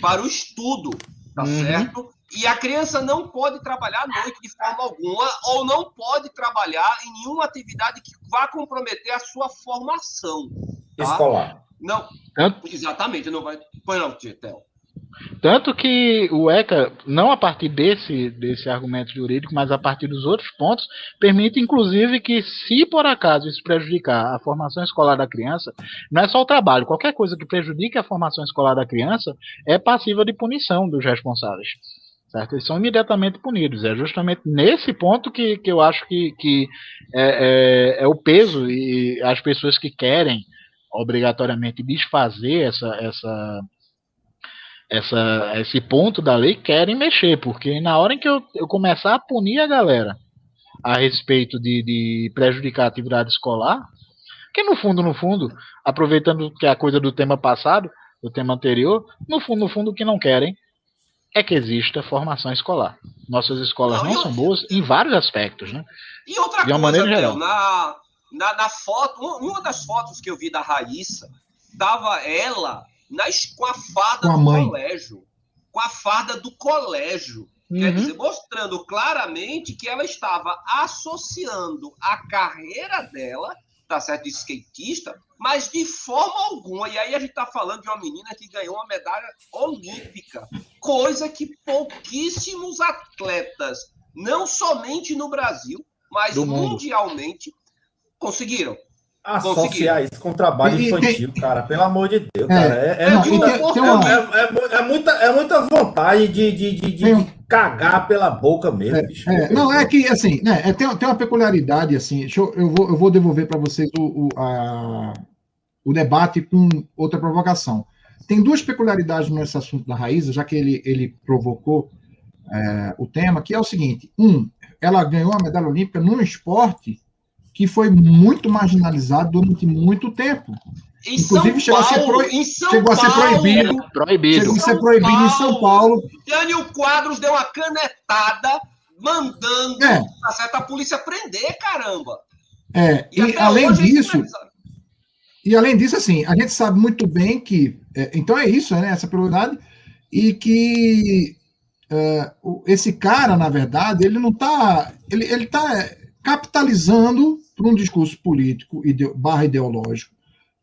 para o estudo, tá Uhum. certo? E a criança não pode trabalhar à noite de forma alguma, ou não pode trabalhar em nenhuma atividade que vá comprometer a sua formação. Tá? Escolar. Não, Tanto- exatamente, não vai. Põe não, Theo. Tanto que o ECA, não a partir desse, desse argumento jurídico, mas a partir dos outros pontos, permite, inclusive, que, se por acaso isso prejudicar a formação escolar da criança, não é só o trabalho, qualquer coisa que prejudique a formação escolar da criança é passível de punição dos responsáveis. Certo? Eles são imediatamente punidos. É justamente nesse ponto que, que eu acho que, que é, é, é o peso e as pessoas que querem obrigatoriamente desfazer essa, essa, essa, esse ponto da lei querem mexer, porque na hora em que eu, eu começar a punir a galera a respeito de, de prejudicar a atividade escolar, que no fundo, no fundo, aproveitando que é a coisa do tema passado, do tema anterior, no fundo, no fundo, o que não querem é que exista formação escolar. Nossas escolas Não, não são boas em vários aspectos, né? E outra De uma coisa, maneira geral. na, na, na foto, um- uma das fotos que eu vi da Raíssa, tava ela na, com a farda Com a do mãe. colégio. Com a farda do colégio. Quer Uhum. dizer, mostrando claramente que ela estava associando a carreira dela, tá certo, de skatista, mas de forma alguma. E aí a gente tá falando de uma menina que ganhou uma medalha olímpica, coisa que pouquíssimos atletas, não somente no Brasil, mas mundialmente, conseguiram. Associar isso com trabalho infantil, cara, pelo amor de Deus, É, cara. É, é muita, e é- é é é vontade de, de, de, de Tem um- cagar pela boca mesmo, bicho. É, não, é que, assim, né, é, tem, tem uma peculiaridade, assim, deixa eu, eu, vou, eu vou devolver para vocês o, o, a- o debate com outra provocação. Tem duas peculiaridades nesse assunto da Raíza, já que ele, ele provocou é, o tema, que é o seguinte: um, ela ganhou a medalha olímpica num esporte que foi muito marginalizado durante muito tempo. Em Inclusive, São chegou a ser Paulo, pro- em São chegou a ser Paulo, proibido. Proibido. Chegou a ser proibido em São Paulo. Jânio Quadros deu uma canetada mandando É. tá a polícia prender, caramba. É, e, até além é disso. E além disso, assim, a gente sabe muito bem que. é, então é isso, né? Essa prioridade. E que é, o- esse cara, na verdade, ele não está. Ele está capitalizando para um discurso político ide- barra ideológico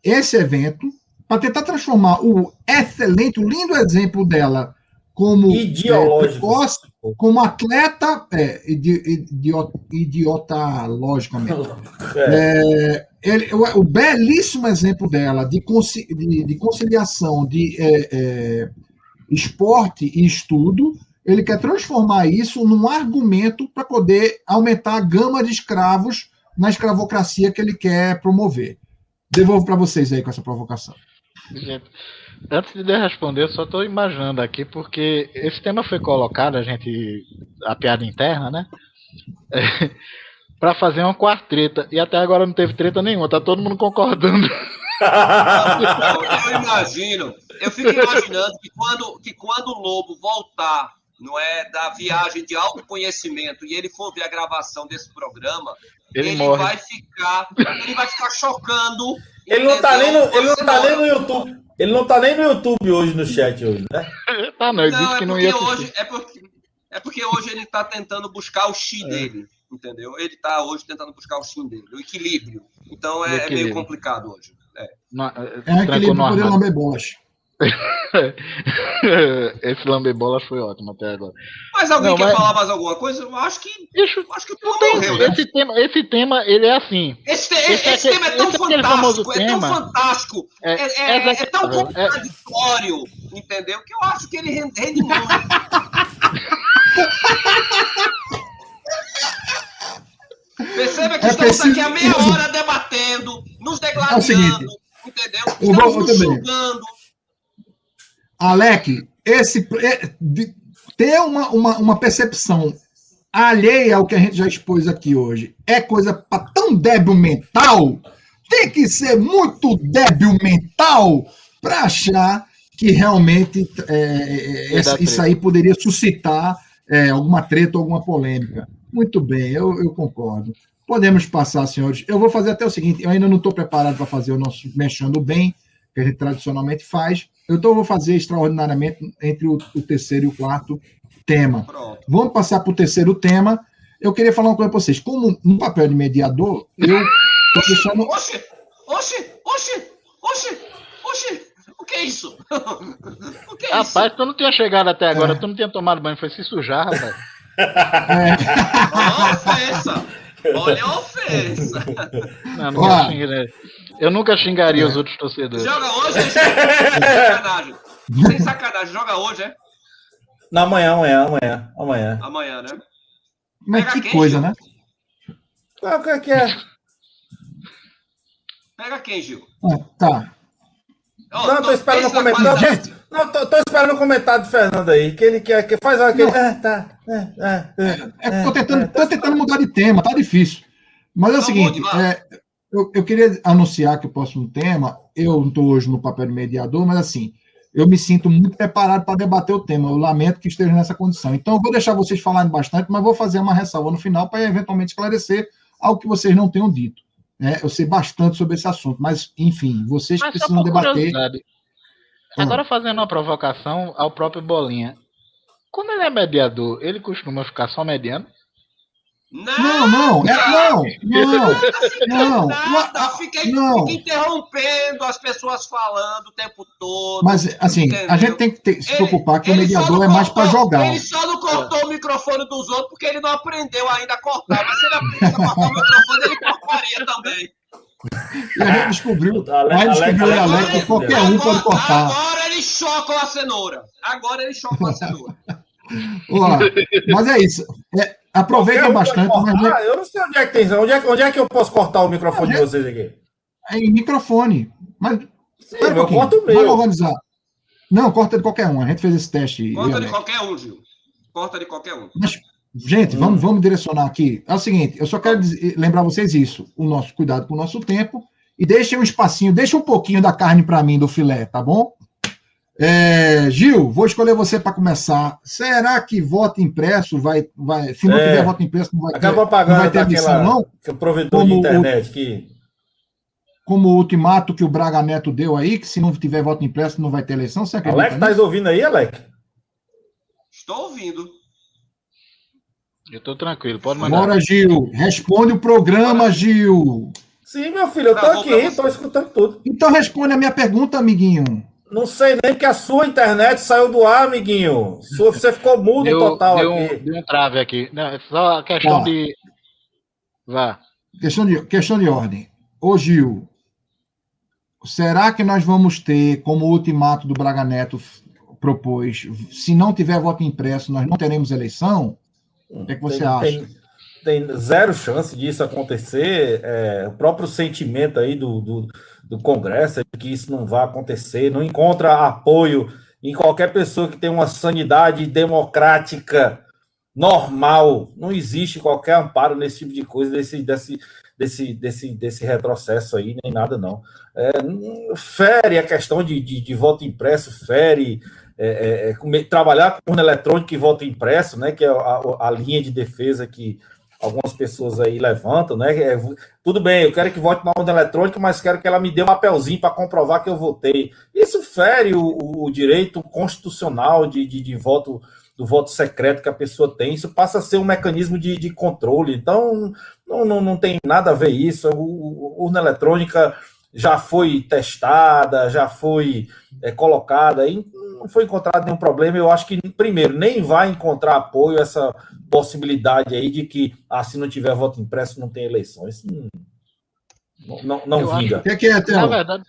esse evento para tentar transformar o excelente, o lindo exemplo dela como é, Ideológico. precoce, como atleta é, idi, idiota, idiota logicamente. É. Ele- o, o belíssimo exemplo dela de, conci- de- de conciliação de é, é, esporte e estudo, ele quer transformar isso num argumento para poder aumentar a gama de escravos na escravocracia que ele quer promover. Devolvo para vocês aí com essa provocação. Gente, antes de responder, eu só estou imaginando aqui, porque esse tema foi colocado, a gente. a piada interna, né? É, [laughs] para fazer uma quarta E até agora não teve treta nenhuma, tá todo mundo concordando. Eu, [laughs] eu imagino, eu fico imaginando que quando, que quando o Lobo voltar, não é, da viagem de autoconhecimento e ele for ver a gravação desse programa, Ele ele, morre. vai ficar, ele vai ficar chocando. Ele não tá nem no, ele não tá nem não- no YouTube. Ele não tá nem no YouTube hoje no chat hoje, né? [laughs] tá, não, ele Não, disse é que não porque ia assistir. hoje é porque é porque hoje ele tá tentando buscar o chi É. dele, entendeu? Ele tá hoje tentando buscar o chi dele, o equilíbrio. Então é, é equilíbrio. meio complicado hoje. É. Não, É trancou equilíbrio no para poder armário. [laughs] Esse lambebola foi ótimo até agora. Mas alguém Não, quer mas- falar mais alguma coisa? Eu acho que eu acho que o não tema tem, morreu, né? esse, tema, esse tema, ele é assim. Esse, te- esse esse, é aquele- tema é tão esse é fantástico, é tão tema. fantástico, É, é, é- é tão é- contraditório, entendeu? Que eu acho que ele rende, rende muito. [laughs] Perceba que É estamos preciso- aqui há meia hora debatendo, nos É degladiando, entendeu? eu Estamos nos julgando. Alec, esse, é, ter uma, uma, uma percepção alheia ao que a gente já expôs aqui hoje é coisa para tão débil mental, tem que ser muito débil mental para achar que realmente é, é, isso treta. aí poderia suscitar é, alguma treta, alguma polêmica. Muito bem, eu, eu concordo. Podemos passar, senhores. Eu vou fazer até o seguinte: eu ainda não estou preparado para fazer o nosso mexendo bem, que a gente tradicionalmente faz. Então, eu vou fazer extraordinariamente entre o, o terceiro e o quarto tema. Pronto. Vamos passar para o terceiro tema. Eu queria falar uma coisa para vocês. Como no papel de mediador, eu estou deixando. Oxe, oxe, oxe, oxe, oxe, o que é isso? [laughs] O que é isso? Rapaz, tu não tinha chegado até agora, É. tu não tinha tomado banho, foi se sujar, rapaz. Olha a ofensa. Olha a ofensa. Não, não Ó. quero xingar, né? Eu nunca xingaria os outros torcedores. Joga hoje, hein? sem sacanagem. Sem sacanagem, joga hoje, é? Na amanhã, amanhã, amanhã, amanhã. Amanhã, né? Mas Pega que quem, coisa, Gil? né? Qual que é que é? Pega quem, Gil? Ah, tá. Ó, Não, tô esperando o comentário. Não, tô, tô esperando o comentário do Fernando aí, que ele quer que faz aquele. Ah, tá. É, é, é. É, tô, tentando, tô tentando mudar de tema, tá difícil. Mas é o Então, seguinte, é, eu, eu queria anunciar que o próximo tema, eu não estou hoje no papel de mediador, mas assim, eu me sinto muito preparado para debater o tema. Eu lamento que esteja nessa condição. Então, eu vou deixar vocês falarem bastante, mas vou fazer uma ressalva no final para eventualmente esclarecer algo que vocês não tenham dito. né? eu sei bastante sobre esse assunto, mas, enfim, vocês Mas precisam debater. curiosidade. Agora fazendo uma provocação ao próprio Bolinha. Quando ele é mediador, ele costuma ficar só mediando? Não, não, é, não, não, não. Nada, fica, não. fica interrompendo as pessoas falando o tempo todo. Mas, assim, a Entendeu? gente tem que ter- se preocupar que o ele só mediador não é mais para jogar. Ele só não cortou o microfone dos outros porque ele não aprendeu ainda a cortar. Mas se ele aprendesse a cortar o microfone, ele cortaria também. E a gente descobriu, [laughs] a gente descobriu, que qualquer um pode cortar. Agora ele choca a cenoura. Agora ele choca a cenoura. Mas é isso. É, um pode bastante, mas cortar. Eu não sei onde é que tem. Onde é, que- onde é que eu posso cortar o microfone de vocês aqui? é em microfone. Mas Sim, um eu corto o vamos organizar. Não, corta de qualquer um. A gente fez esse teste. Corta de qualquer um, Gil. Corta de qualquer um. Mas, gente, vamos, vamos direcionar aqui. É o seguinte, eu só quero dizer- lembrar vocês isso. O nosso cuidado com o nosso tempo. E deixem um espacinho, deixa um pouquinho da carne para mim, do filé, tá bom? É, Gil, vou escolher você para começar. Será que voto impresso vai. vai se não É. tiver voto impresso, não vai ter, Acaba não pagando vai ter daquela. admissão, não? Que o provedor Como de o- internet que. Como o ultimato que o Braga Neto deu aí, que se não tiver voto impresso, não vai ter eleição. Você acredita Alec, tá ouvindo aí, Alec? Estou ouvindo. Eu tô tranquilo, pode mandar. Bora, Gil. Responde o programa, Gil. Sim, meu filho, eu tô Travou pra aqui, tô escutando tudo. Então responde a minha pergunta, amiguinho. Não sei nem que a sua internet saiu do ar, amiguinho. Sua- Você ficou mudo Deu, total deu, aqui. um, deu um trave aqui. Não, é só questão Tá. de. Vá. Questão de, questão de ordem. Ô, Gil, será que nós vamos ter, como o ultimato do Braga Neto propôs, se não tiver voto impresso, nós não teremos eleição? O que, é que você tem, acha? Tem, tem zero chance disso acontecer. é, o próprio sentimento aí do, do, do Congresso, é que isso não vai acontecer, não encontra apoio em qualquer pessoa que tem uma sanidade democrática normal. Não existe qualquer amparo nesse tipo de coisa, desse, desse, desse, desse, desse retrocesso aí, nem nada, não. É, fere a questão de, de, de voto impresso, fere é, é, é trabalhar com urna eletrônica e voto impresso, né, que é a, a linha de defesa que algumas pessoas aí levantam, né? É, tudo bem, eu quero que vote na urna eletrônica, mas quero que ela me dê um papelzinho para comprovar que eu votei. Isso fere o, o direito constitucional de, de, de, voto do voto secreto que a pessoa tem. Isso passa a ser um mecanismo de, de controle. Então, não, não, não tem nada a ver isso. O urna eletrônica já foi testada, já foi é, colocada, e não foi encontrado nenhum problema. Eu acho que, primeiro, nem vai encontrar apoio essa possibilidade aí de que, ah, se não tiver voto impresso, não tem eleição. Isso não, não, não vinga. Que que é, na, verdade,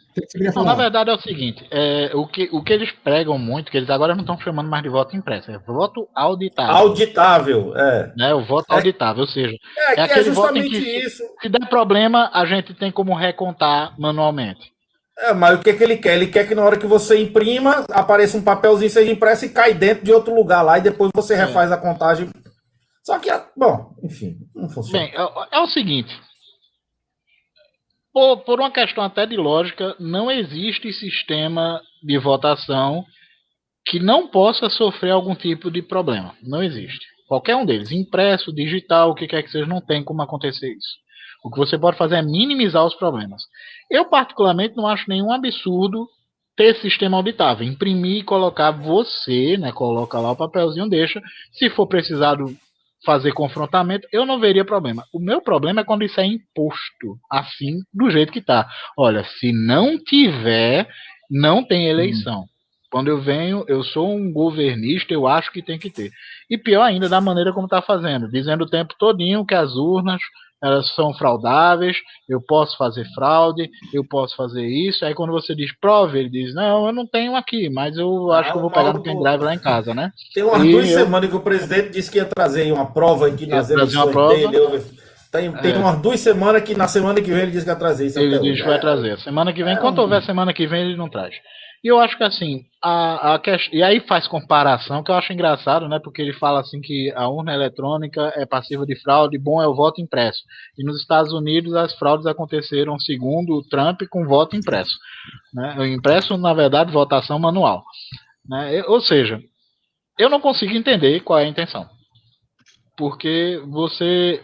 não, na verdade é o seguinte: é, o, que, o que eles pregam muito, que eles agora não estão chamando mais de voto impresso, é voto auditável. Auditável, é. Né, o voto é, auditável, ou seja, é, é, é aquele voto em que, isso. se der problema, a gente tem como recontar manualmente. É, mas o que, que ele quer? Ele quer que na hora que você imprima, apareça um papelzinho, seja impresso e cai dentro de outro lugar lá, e depois você é. refaz a contagem. Só que, bom, enfim, não funciona. Bem, é, é o seguinte: por, por uma questão até de lógica, não existe sistema de votação que não possa sofrer algum tipo de problema. Não existe. Qualquer um deles, impresso, digital, o que quer que seja, não tem como acontecer isso. O que você pode fazer é minimizar os problemas. Eu, particularmente, não acho nenhum absurdo ter sistema auditável. Imprimir e colocar você, né? Coloca lá o papelzinho, deixa. Se for precisado fazer confrontamento, eu não veria problema. O meu problema é quando isso é imposto assim, do jeito que está. Olha, se não tiver, não tem eleição. Hum. Quando eu venho, eu sou um governista, eu acho que tem que ter. E pior ainda, da maneira como está fazendo, dizendo o tempo todinho que as urnas elas são fraudáveis, eu posso fazer fraude, eu posso fazer isso. Aí quando você diz prove, ele diz, não, eu não tenho aqui, mas eu acho ah, que eu vou pegar no pendrive lá em casa, né? Tem umas e duas eu... semanas que o presidente disse que ia trazer uma prova aqui nas eleições prova, dele. Tem, tem é. umas duas semanas que na semana que vem ele disse que ia trazer isso. Ele diz que vai trazer. Semana que vem, é, quando houver semana que vem, ele não traz. E eu acho que assim, a, a e aí faz comparação, que eu acho engraçado, né? Porque ele fala assim que a urna eletrônica é passiva de fraude, bom é o voto impresso. E nos Estados Unidos as fraudes aconteceram, segundo o Trump, com voto impresso. Né? Impresso, na verdade, votação manual. Né? Ou seja, eu não consigo entender qual é a intenção. Porque você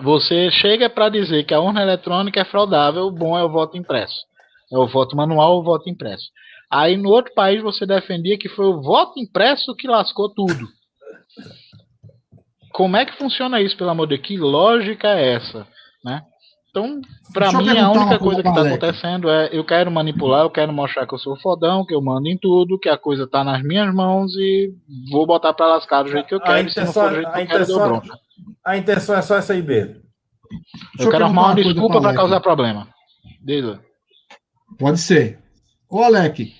você chega para dizer que a urna eletrônica é fraudável, bom é o voto impresso. É o voto manual ou o voto impresso. Aí no outro país você defendia que foi o voto impresso que lascou tudo. Como é que funciona isso, pelo amor de Deus? Que lógica é essa? Né? Então, para mim, a única coisa que está acontecendo é eu quero manipular, eu quero mostrar que eu sou fodão, que eu mando em tudo, que a coisa está nas minhas mãos e vou botar para lascar do jeito que eu quero. Intenção, se não for do jeito que eu quero. A intenção é só essa aí, Beto. Eu quero arrumar uma desculpa para causar problema. Diz. Pode ser. Ô, Alec,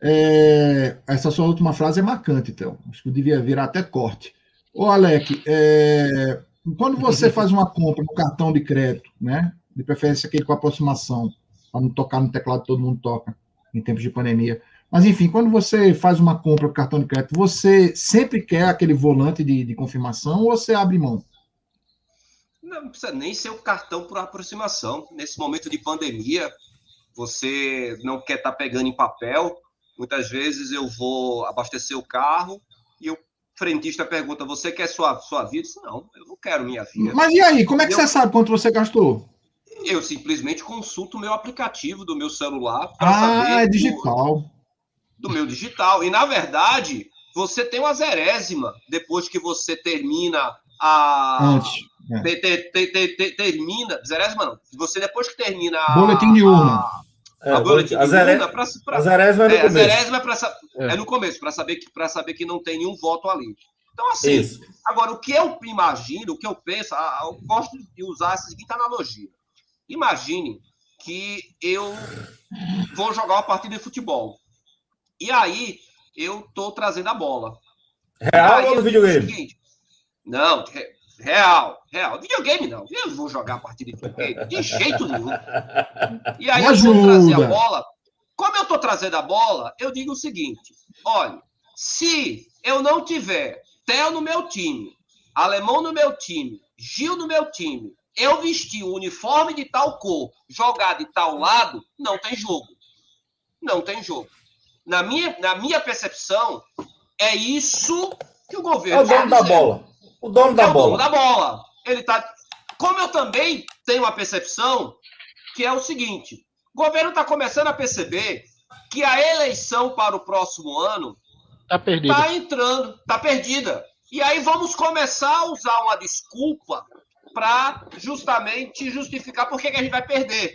é, essa sua última frase é marcante, então. Acho que eu devia virar até corte. Ô, Alec, é, quando você faz uma compra no cartão de crédito, né? De preferência aquele com aproximação, para não tocar no teclado, todo mundo toca em tempos de pandemia. Mas, enfim, quando você faz uma compra com cartão de crédito, você sempre quer aquele volante de, de confirmação ou você abre mão? Não precisa nem ser o cartão por aproximação. Nesse momento de pandemia, você não quer estar tá pegando em papel. Muitas vezes eu vou abastecer o carro e o frentista pergunta: Você quer sua, sua vida? Disse, não, eu não quero minha vida. Mas e aí, como é que eu, você sabe quanto você gastou? Eu simplesmente consulto o meu aplicativo do meu celular. Ah, é digital. Do, do meu digital. E, na verdade, você tem uma zerésima depois que você termina a. Antes. É. Ter, ter, ter, termina. Zerésima não. Você depois que termina. A, boletim de urna. A, é, a boletim a, zere... urna pra, pra, a zerésima é no é, começo. A zerésima é, pra, é. é no começo, para saber, que, saber que não tem nenhum voto ali. Então, assim, Isso. agora, o que eu imagino, o que eu penso, eu gosto de usar essa seguinte analogia. Imagine que eu vou jogar uma partida de futebol. E aí, eu tô trazendo a bola. Real ou no videogame? Seguinte, não, Real, real. Videogame não. Eu vou jogar a partida de videogame. De jeito nenhum. E aí eu vou trazer a bola. Como eu tô trazendo a bola, eu digo o seguinte: olha, se eu não tiver Theo no meu time, Alemão no meu time, Gil no meu time, eu vestir o uniforme de tal cor, jogar de tal lado, não tem jogo. Não tem jogo. Na minha, na minha percepção, é isso que o É governo o dono está da bola. O dono É da o dono bola. da bola. Ele tá. Como eu também tenho a percepção que é o seguinte: o governo está começando a perceber que a eleição para o próximo ano Tá perdido. está entrando, está perdida. E aí vamos começar a usar uma desculpa para justamente justificar por que que a gente vai perder.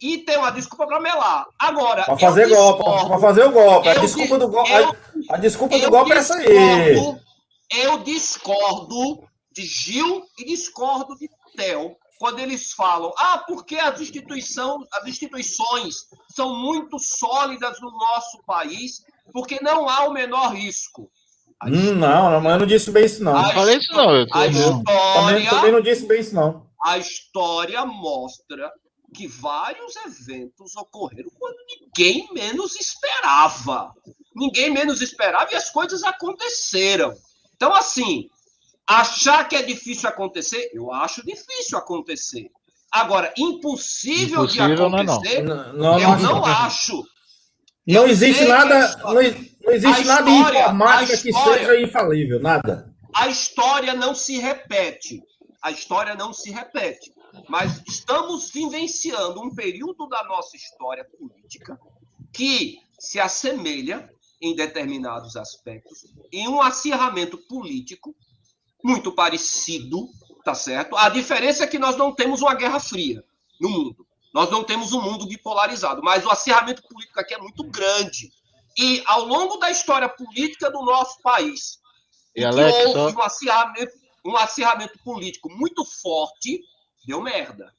E tem uma desculpa para melar. Agora, Pra eu fazer golpe. discordo- Pra fazer o golpe. A eu desculpa dis- do golpe. eu- A desculpa do eu golpe é essa aí. Eu discordo de Gil e discordo de Theo quando eles falam, ah, porque as, instituição, as instituições são muito sólidas no nosso país, porque não há o menor risco. A, Hum, não, mas eu não disse bem isso, não. a Não falei isso, não. Eu tô- a Não. Também, história, também não disse bem isso, não. a história mostra que vários eventos ocorreram quando ninguém menos esperava. Ninguém menos esperava e as coisas aconteceram. Então, assim, achar que é difícil acontecer, eu acho difícil acontecer. Agora, impossível, Impossível de é acontecer, Não, não, eu não, não acho. não Eu existe nada. história- Não, não existe a nada história- informática a que história- seja infalível. Nada. a história não se repete. A história não se repete. Mas estamos vivenciando um período da nossa história política que se assemelha, em determinados aspectos, em um acirramento político muito parecido, tá certo? A diferença é que nós não temos uma guerra fria no mundo. Nós não temos um mundo bipolarizado, mas o acirramento político aqui é muito grande. E ao longo da história política do nosso país, E e que Alex, houve só- um acirramento, um acirramento político muito forte, deu merda.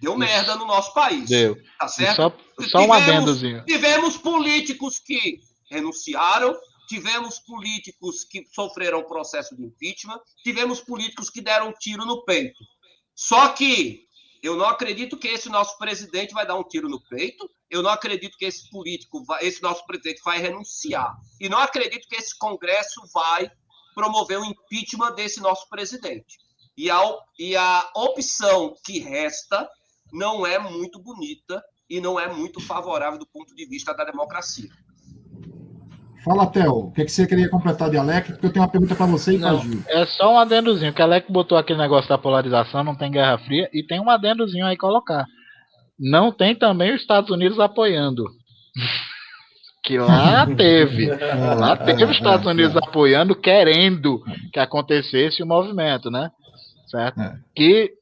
Deu Isso. merda no nosso país. Deu. Tá E certo? só, só um Tivemos- adendozinho. Tivemos políticos que renunciaram, tivemos políticos que sofreram processo de impeachment, tivemos políticos que deram um tiro no peito. Só que eu não acredito que esse nosso presidente vai dar um tiro no peito, eu não acredito que esse político, vai, esse nosso presidente vai renunciar. E não acredito que esse Congresso vai promover o impeachment desse nosso presidente. E a, e a opção que resta não é muito bonita e não é muito favorável do ponto de vista da democracia. Fala, Theo, o que, que você queria completar de Alec? Porque eu tenho uma pergunta para você e para Gil. é só um adendozinho. Que Alec botou aquele negócio da polarização, não tem Guerra Fria, e tem um adendozinho aí colocar. Não tem também os Estados Unidos apoiando. [laughs] Que lá teve. Lá teve os Estados Unidos apoiando, querendo que acontecesse o movimento, né? Certo? É. Que,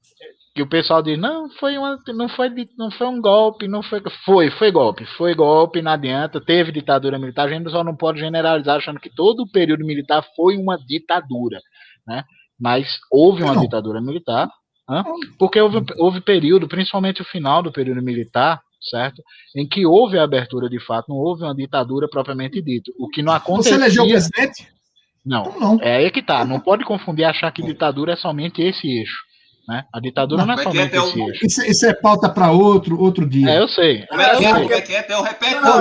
que o pessoal diz, não, foi uma, não foi, não foi um golpe, não foi. Foi, foi golpe, foi golpe, não adianta, teve ditadura militar, a gente só não pode generalizar achando que todo o período militar foi uma ditadura, né? Mas houve uma Não. ditadura militar, hã? porque houve, houve período, principalmente o final do período militar, certo? Em que houve a abertura de fato, não houve uma ditadura propriamente dito. O que não Você acontecia. elegeu o presidente? Não, Então não. é aí que tá. Não pode confundir achar que ditadura é somente esse eixo. Né? A ditadura não, Não, é somente um- eixo. Isso, isso é pauta para outro, outro dia. É, eu sei. Como é que Eu é? sei. É que é? Theo, repete, Não,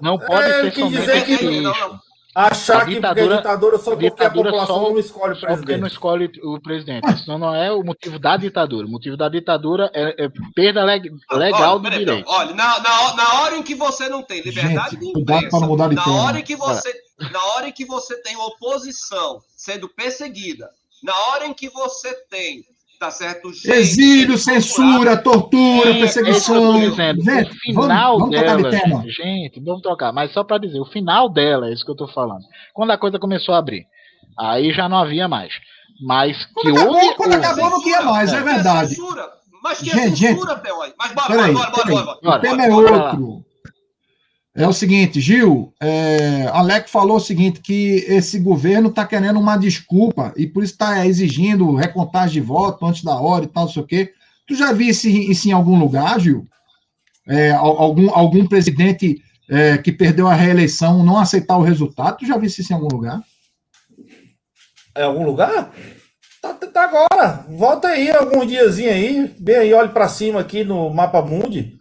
não, pode É, eu ser quis somente dizer esse que- eixo. Não, não. Achar A que ditadura- porque a ditadura só a porque a ditadura população só- não escolhe o Só porque não presidente. escolhe o presidente. Isso não é o motivo da ditadura. O motivo da ditadura é, é perda leg- legal Olha, do peraí, direito. Olha, na, na, na hora em que você não tem liberdade Gente, de imprensa, mudar de na tema. hora em que você, na hora em que você tem oposição sendo perseguida, na hora em que você tem, tá certo, gente Exílio, censura, tortura, É, É que perseguição. tô dizendo. Gente, o final vamos, vamos trocar dela, de tema. gente, vamos trocar. Mas só para dizer, o final dela, é isso que eu tô falando. Quando a coisa começou a abrir, aí já não havia mais. Mas que Quando acabou, houve, quando houve. acabou, não tinha mais, é Tinha verdade. Censura. Mas tinha Gente, censura, aí. Mas bora, bora, bora, bora, peraí. bora, bora. O Bora, tema é bora lá. outro. É o seguinte, Gil, é, Alec falou o seguinte, que esse governo está querendo uma desculpa e por isso está exigindo recontagem de voto antes da hora e tal, não sei o quê. Tu já viu isso, isso em algum lugar, Gil? É, al- algum, algum presidente é, que perdeu a reeleição não aceitar o resultado? Tu já viu isso em algum lugar? É algum lugar? Tá, tá agora. Volta aí alguns diazinho aí. Bem aí, olhe para cima aqui no Mapa Mundi.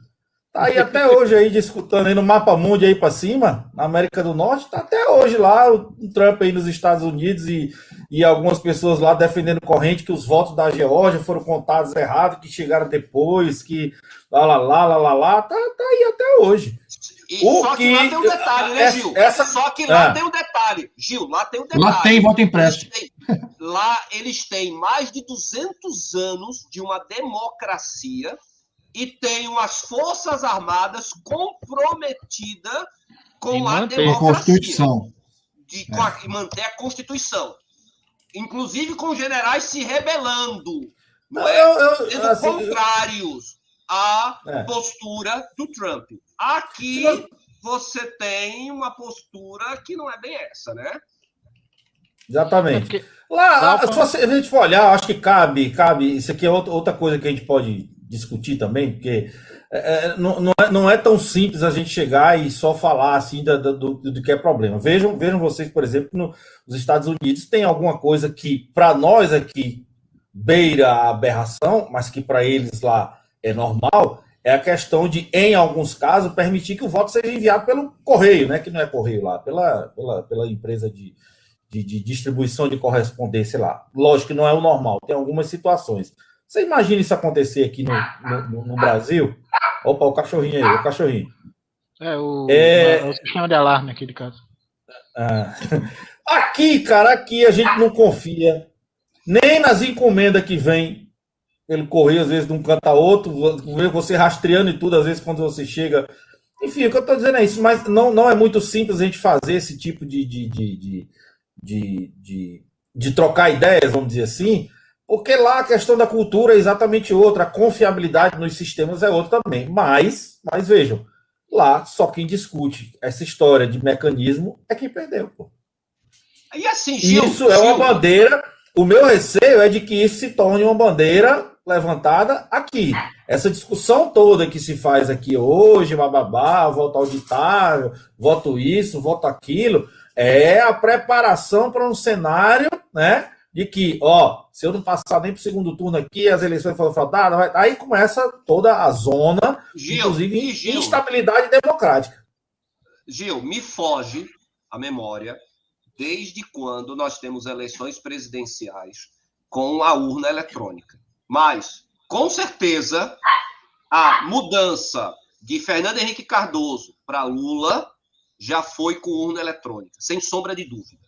Tá aí até hoje aí discutindo aí no Mapa Mundi aí para cima, na América do Norte. Tá até hoje lá o Trump aí nos Estados Unidos e, e algumas pessoas lá defendendo corrente que os votos da Geórgia foram contados errados, que chegaram depois, que lá, lá, lá, lá, lá, lá. Tá, tá aí até hoje. E O só que, que- lá tem um detalhe, né, essa- Gil? essa- Só que lá Ah. tem um detalhe. Gil, lá tem um detalhe. Lá tem voto impresso. Eles têm- lá eles têm mais de 200 anos de uma democracia e têm umas forças armadas comprometidas com a democracia. Constituição. De, com a- e manter a Constituição. Inclusive com generais se rebelando. Não é? Eu- eu- sendo assim, contrários à É. postura do Trump. Aqui você tem uma postura que não é bem essa, né? Exatamente. Porque- Lá, Lá, se a gente for olhar, acho que cabe, cabe. Isso aqui é outra, outra coisa que a gente pode discutir também, porque é, é, não, não é, não é tão simples a gente chegar e só falar assim da- da- do, do que é problema. Vejam, vejam vocês, por exemplo, no- nos Estados Unidos tem alguma coisa que, para nós aqui, beira a aberração, mas que para eles lá é normal, é a questão de, em alguns casos, permitir que o voto seja enviado pelo correio, né? Que não é correio lá, pela, pela, pela empresa de, de, de distribuição de correspondência lá. Lógico que não é o normal, tem algumas situações. Você imagina isso acontecer aqui no, no- no- Brasil? Opa, o cachorrinho aí, o cachorrinho. É o, É- é o sistema de alarme aqui de casa. Ah. [laughs] Aqui, cara, aqui a gente não confia nem nas encomendas que vem pelo correio, às vezes de um canto a outro, você rastreando e tudo, às vezes quando você chega. Enfim, o que eu estou dizendo é isso, mas não, não é muito simples a gente fazer esse tipo de, de, de, de, de, de, de trocar ideias, vamos dizer assim, porque lá a questão da cultura é exatamente outra, a confiabilidade nos sistemas é outra também. Mas, mas vejam, lá só quem discute essa história de mecanismo é quem perdeu. Pô. E assim, Gil, Isso é uma Gil, bandeira. O meu receio é de que isso se torne uma bandeira levantada aqui. Essa discussão toda que se faz aqui hoje, bababá, voto auditável, voto isso, voto aquilo, é a preparação para um cenário, né? De que, ó, se eu não passar nem para o segundo turno aqui, as eleições foram fraudadas, aí começa toda a zona, Gil, inclusive Gil, instabilidade democrática. Gil, me foge a memória desde quando nós temos eleições presidenciais com a urna eletrônica. Mas, com certeza, a mudança de Fernando Henrique Cardoso para Lula já foi com urna eletrônica, sem sombra de dúvida.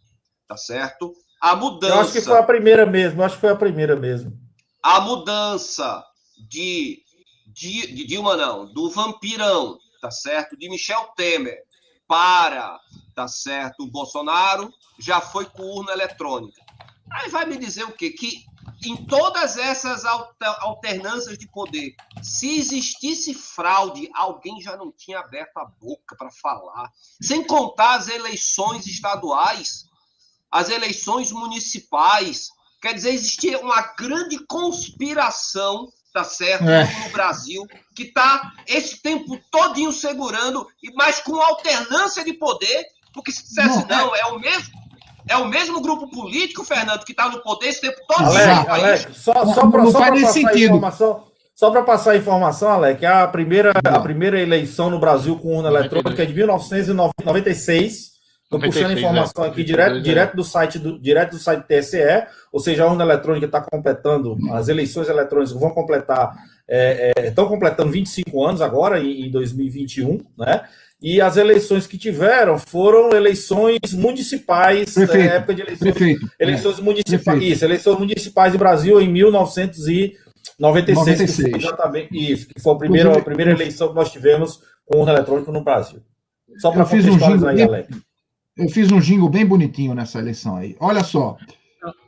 Tá certo? A Eu acho que foi mudança, a primeira mesmo, acho que foi a primeira mesmo. a mudança de, de, de Dilma, não, do vampirão, tá certo? De Michel Temer para, tá certo, o Bolsonaro, já foi com urna eletrônica. Aí vai me dizer o quê? Que em todas essas alter- alternâncias de poder, se existisse fraude, alguém já não tinha aberto a boca para falar. Sem contar as eleições estaduais, as eleições municipais. Quer dizer, existia uma grande conspiração, tá certo, É. no Brasil, que está esse tempo todinho segurando, e mas com alternância de poder, porque se dissesse Não, não, é o mesmo é o mesmo grupo político, Fernando, que está no poder esse tempo todo. Alex, Exato. Alex, só, Não- só para não passar a sentido. informação, só para passar a informação, Alex, a primeira, a primeira eleição no Brasil com urna eletrônica é de 1996. Estou puxando 96, informação é. aqui direto, 92, direto do site do direto do site TSE, ou seja, a urna eletrônica está completando, as eleições eletrônicas vão completar, é, é, estão completando 25 anos agora, em, em 2021, né? E as eleições que tiveram foram eleições municipais, Prefeito, é, época de eleições Prefeito. Eleições municipais. Prefeito. Isso, eleições municipais do Brasil em 1996. 96. que foi exatamente isso, que foi a primeira, a primeira eleição que nós tivemos com urna eletrônica no Brasil. Só para um contextualizar jingle aí, Alex. Eu fiz um jingle bem bonitinho nessa eleição aí. Olha só.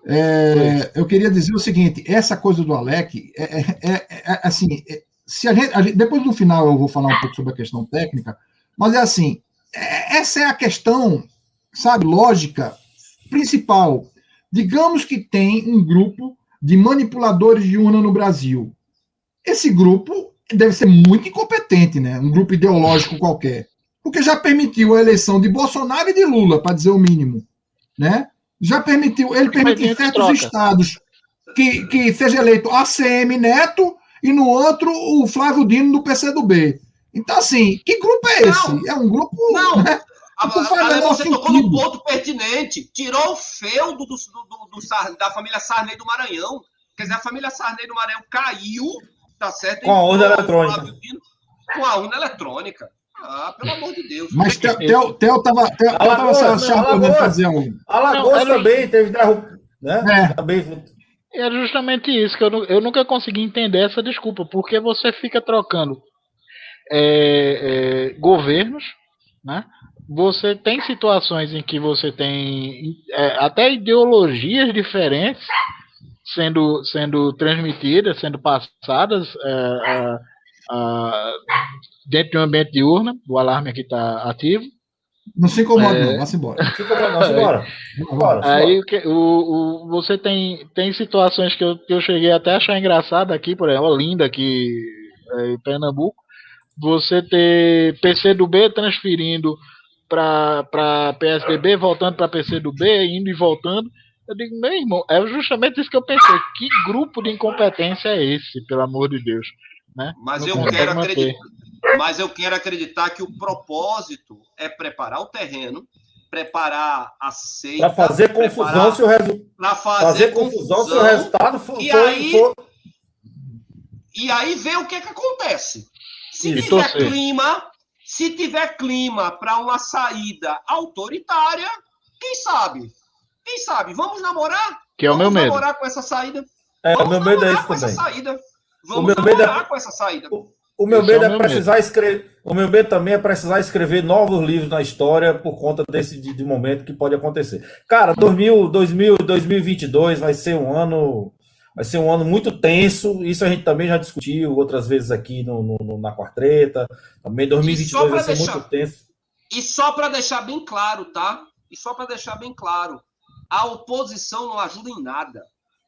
é, eu queria dizer o seguinte: essa coisa do Alec, é, é- é- é- assim, é- se a gente, a gente- depois do final eu vou falar um pouco sobre a questão técnica, mas é assim: é- essa é a questão, sabe, lógica principal. Digamos que tem um grupo de manipuladores de urna no Brasil. Esse grupo deve ser muito incompetente, né? Um grupo ideológico qualquer porque já permitiu a eleição de Bolsonaro e de Lula, para dizer o mínimo, né? Já permitiu, ele tem certos troca. estados, que, que seja eleito ACM Neto e no outro o Flávio Dino do PCdoB. Então, assim, que grupo é esse? Não. é um grupo. Não. né? A, faz a, a, você tocou num ponto pertinente. Tirou o feudo do, do, do- do da família Sarney do Maranhão. Quer dizer, a família Sarney do Maranhão caiu, tá certo? Com a urna Entrou o eletrônica. Com a urna eletrônica. Ah, pelo amor de Deus. Mas Theo Theo- Theo tava, Theo, Theo tava Alagoas, se não, achando fazer um. Alagoas Não, era- também teve derrub... né? É. Também É justamente isso que eu, eu nunca consegui entender essa desculpa, porque você fica trocando é, é, governos, né? Você tem situações em que você tem é, até ideologias diferentes sendo, sendo transmitidas, sendo passadas é, dentro de um ambiente de urna, o alarme aqui está ativo. Não se incomoda, É. não. Vá-se embora. Fica pra nós, bora. Bora. Aí o que- o, o- você tem, tem situações que eu, que eu cheguei até a achar engraçado aqui, por exemplo, Olinda, aqui é, em Pernambuco, você ter PCdoB transferindo para PSDB, voltando para PCdoB, indo e voltando. Eu digo, meu irmão, é justamente isso que eu pensei. Que grupo de incompetência é esse, pelo amor de Deus? Né? Mas eu quero acreditar. Mas eu quero acreditar que o propósito é preparar o terreno, preparar a seita. Pra fazer confusão se o resultado. Para fazer, Fazer confusão se o resultado for. E aí- for- E aí vê o que, que acontece. Se E tiver torcer. clima, se tiver clima para uma saída autoritária, quem sabe? Quem sabe? Vamos namorar? Que é o meu Vamos medo. namorar com essa saída? É, o Vamos meu medo é isso com essa também. Saída. O Vamos meu medo é- com essa saída. O meu Esse é medo o é, meu precisar escrever. O meu medo também é precisar escrever novos livros na história por conta desse de, de momento que pode acontecer. Cara, 2000, 2000, 2022 vai ser um ano. Vai ser um ano muito tenso. Isso a gente também já discutiu outras vezes aqui no, no- no- na quartreta. Também 2022 vai ser deixar- muito tenso. E só para deixar bem claro, tá? E só para deixar bem claro, a oposição não ajuda em nada.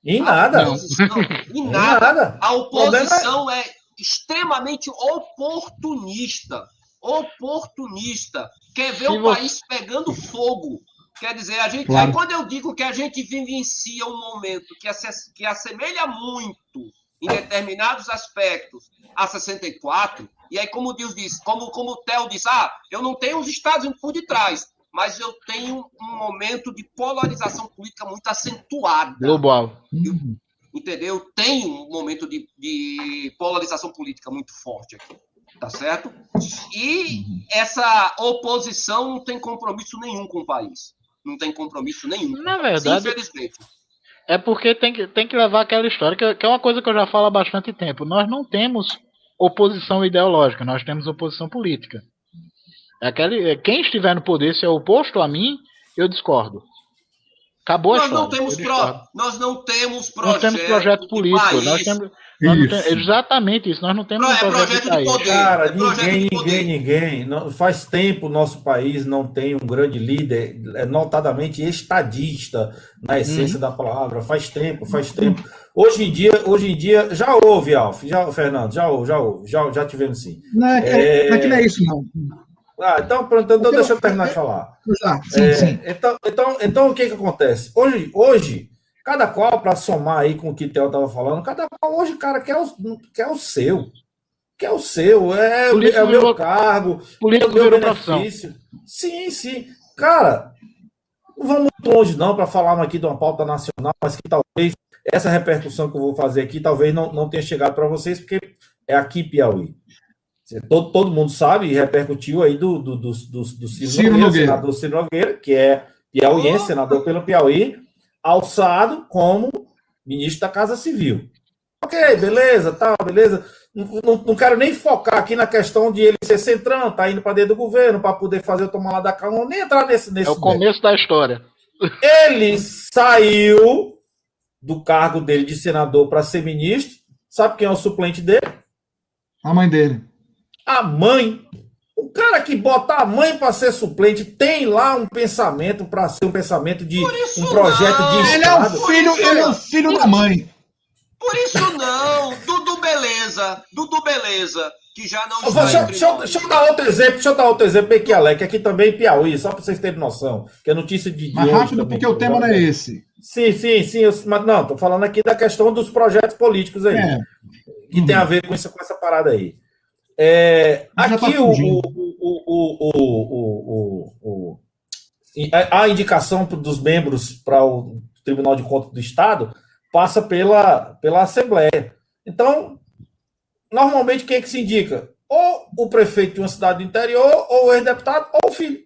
Em A nada. oposição, em [laughs] Em nada. nada. A oposição é extremamente oportunista. Oportunista. Quer ver Se o você- país pegando fogo. Quer dizer, a gente. Claro. Aí quando eu digo que a gente vivencia um momento que, asse- que assemelha muito em determinados aspectos a 64, e aí, como Deus disse, como, como o Theo disse, ah, eu não tenho os Estados Unidos por detrás, mas eu tenho um momento de polarização política muito acentuada Global. Uhum. entendeu? Tem um momento de, de polarização política muito forte aqui, tá certo? E essa oposição não tem compromisso nenhum com o país. Não tem compromisso nenhum. Na verdade, Infelizmente. É porque tem que, tem que levar aquela história, que, que é uma coisa que eu já falo há bastante tempo. Nós não temos oposição ideológica, nós temos oposição política. É aquele, é, quem estiver no poder, se é oposto a mim, eu discordo. Acabou a Nós história. não, temos pro, nós não temos Nós projeto. temos projeto político. Nós temos, nós Isso. temos- exatamente isso. Nós não temos Pro- um é projeto, projeto de poder. Cara, É ninguém, ninguém, ninguém. Não, faz tempo o nosso país não tem um grande líder, é, notadamente estadista, na essência da palavra. Faz tempo, faz tempo. Hoje em dia, hoje em dia, já houve, Alf, já, Fernando, já houve, já houve, já, já tivemos sim. Não é, É. não é que não é isso, não. Ah, então, pronto, então Porque deixa eu eu- terminar de falar. Já, sim, É, sim. Então, então, então, o que que acontece? Hoje, hoje cada qual, para somar aí com o que o Theo estava falando, cada qual hoje, cara, quer o, quer o seu. Quer o seu, é, é o meu virou- cargo, é o meu profissão. benefício. Sim, sim. Cara, não vamos muito longe não para falar aqui de uma pauta nacional, mas que talvez essa repercussão que eu vou fazer aqui talvez não, não tenha chegado para vocês, porque é aqui Piauí. Todo, todo mundo sabe e repercutiu aí do, do, do, do, do Ciro, Ciro Nogueira, Nogueira. senador Ciro Nogueira, que é piauiense, senador pelo Piauí, alçado como ministro da Casa Civil. Ok, beleza, tá, beleza. Não, não, não quero nem focar aqui na questão de ele ser centrão, tá indo para dentro do governo para poder fazer o tomar lá da não nem entrar nesse nesse É o começo da história. [laughs] ele saiu do cargo dele de senador para ser ministro. Sabe quem é o suplente dele? A mãe dele. A mãe. O cara que bota a mãe para ser suplente tem lá um pensamento para ser um pensamento de um projeto não. de Ele é o Estado. filho, ele é o filho da mãe. Por isso não, Dudu Beleza. Dudu Beleza, que já não está vou- Deixa, entre deixa deixa eu dar outro exemplo, deixa eu dar outro exemplo aqui, Alec, aqui também em Piauí, só para vocês terem noção, que é notícia de. de Mais rápido, também, porque o tema não é esse. Sim, sim, sim. eu- mas não, tô falando aqui da questão dos projetos políticos aí. É. que tem a ver com, isso, com essa parada aí. É, tá aqui o, fugindo. o, o, o, a indicação dos membros para o Tribunal de Contas do Estado passa pela, pela Assembleia. Então, normalmente quem é que se indica? Ou o prefeito de uma cidade do interior, ou o ex-deputado, ou o filho.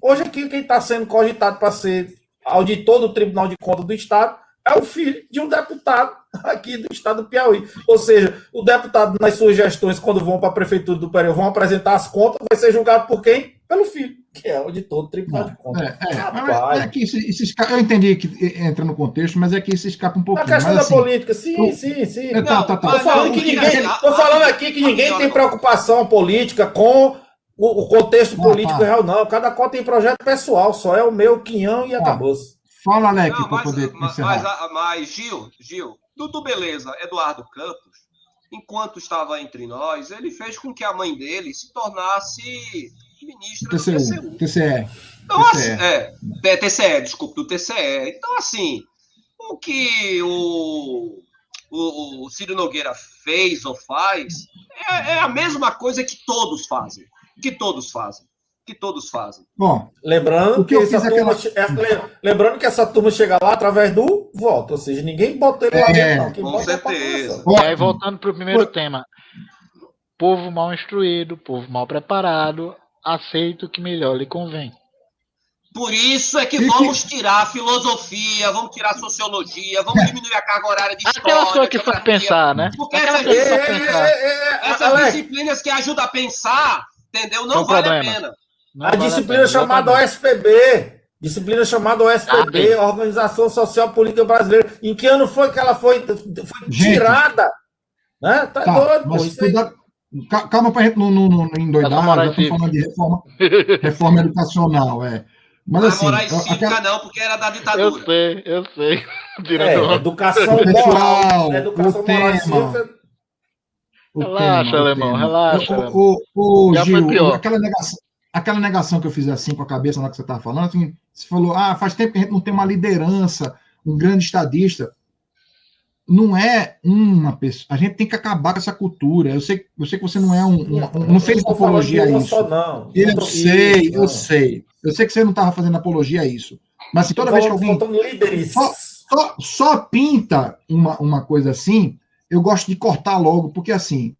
Hoje aqui quem está sendo cogitado para ser auditor do Tribunal de Contas do Estado é o filho de um deputado aqui do estado do Piauí. Ou seja, o deputado, nas suas gestões, quando vão para a prefeitura do Piauí, vão apresentar as contas, vai ser julgado por quem? Pelo filho, que é auditor do Tribunal de Contas. É, é, Rapaz. é que isso, isso esca- eu entendi que entra no contexto, mas é que isso escapa um A pouquinho. questão mas, da assim, política, sim, o- sim, sim. É, tá, tá, tá. Falando, que o ninguém, tô falando aqui que ninguém tem preocupação política com o, o contexto Ah, político tá. real, não. Cada qual tem projeto pessoal, só é o meu quinhão e acabou-se. Fala, Alec, para mas, poder mas, encerrar. mas, mas, Gil, Gil, Dudu Beleza, Eduardo Campos, enquanto estava entre nós, ele fez com que a mãe dele se tornasse ministra do TCU, TCU. TCE. Então, TCE. assim, é, é, TCE, desculpa, do TCE. Então, assim, o que o, o, o Ciro Nogueira fez ou faz é, é a mesma coisa que todos fazem. Que todos fazem. Que todos fazem. Bom, Lembrando O que que, essa fiz turma, aquela- é, le- lembrando que essa turma chega lá através do voto, ou seja, ninguém botou ele lá É, dentro, não. Quem com bota é a certeza. população. E aí, voltando para o primeiro tema. Povo mal instruído, povo mal preparado, aceita o que melhor lhe convém. Por isso é que E que- vamos tirar a filosofia, vamos tirar a sociologia, vamos diminuir a carga horária de história. Aquela coisa que faz pensar, né? Porque essas, que É, é, pensar. é, é, essas Alex, disciplinas que ajudam a pensar, entendeu? Não Tem vale a problema. pena. Não a vale disciplina pena, chamada exatamente. OSPB. Disciplina chamada OSPB, Ah, Organização Social Política Brasileira. Em que ano foi que ela foi, foi tirada? Né? Tá, tá, doido, pô. mas cuidado. Calma para a gente não, não, não endoidar, já estamos falando de reforma, [laughs] reforma educacional, é. Mas Não é assim, moral e cívica, aquela- não, porque era da Eu ditadura. sei, eu sei. [laughs] É, educação Pessoal, moral. Educação o moral tema. o Relaxa, tema, o alemão, relaxa, O-. O, o, Já foi Gil, pior. aquela negação, aquela negação que eu fiz assim com a cabeça na hora que você estava falando, assim, você falou, ah, faz tempo que a gente não tem uma liderança, um grande estadista. Não é uma pessoa. A gente tem que acabar com essa cultura. Eu sei, eu sei que você não é um. um- um- não fez apologia a isso. Só, não. Eu Não tô- sei, eu não. sei. Eu sei que você não estava fazendo apologia a isso. Mas assim, toda vez que alguém. Só- só, só pinta uma, uma coisa assim, eu gosto de cortar logo, porque assim,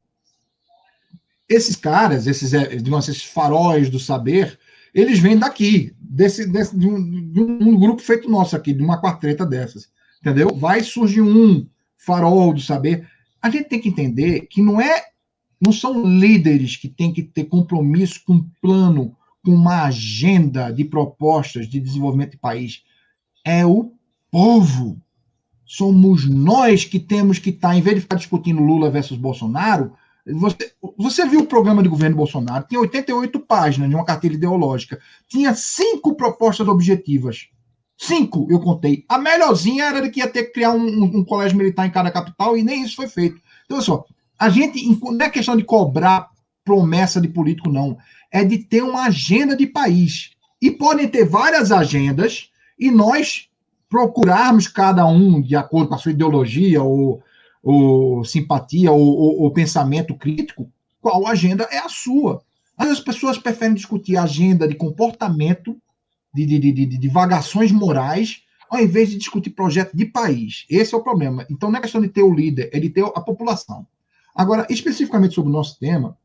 esses caras, esses, é, digamos, esses faróis do saber, eles vêm daqui, desse, desse, de, um, de um grupo feito nosso aqui, de uma quartreta dessas, entendeu? Vai surgir um farol do saber. A gente tem que entender que não é, não são líderes que têm que ter compromisso com um plano, com uma agenda de propostas de desenvolvimento de país. É o povo. Somos nós que temos que estar, em vez de ficar discutindo Lula versus Bolsonaro, você, você viu o programa de governo Bolsonaro, tinha 88 páginas de uma carteira ideológica, tinha cinco propostas objetivas. Cinco, eu contei. A melhorzinha era de que ia ter que criar um, um- um colégio militar em cada capital, e nem isso foi feito. Então, olha só, a gente, não é questão de cobrar promessa de político, não. É de ter uma agenda de país. E podem ter várias agendas, e nós procurarmos cada um de acordo com a sua ideologia ou, ou simpatia ou, ou- ou pensamento crítico, qual agenda é a sua. Vezes as pessoas preferem discutir agenda de comportamento, de, de, de, de divagações morais, ao invés de discutir projeto de país. Esse é o problema. Então não é questão de ter o líder, é de ter a população. Agora, especificamente sobre o nosso tema,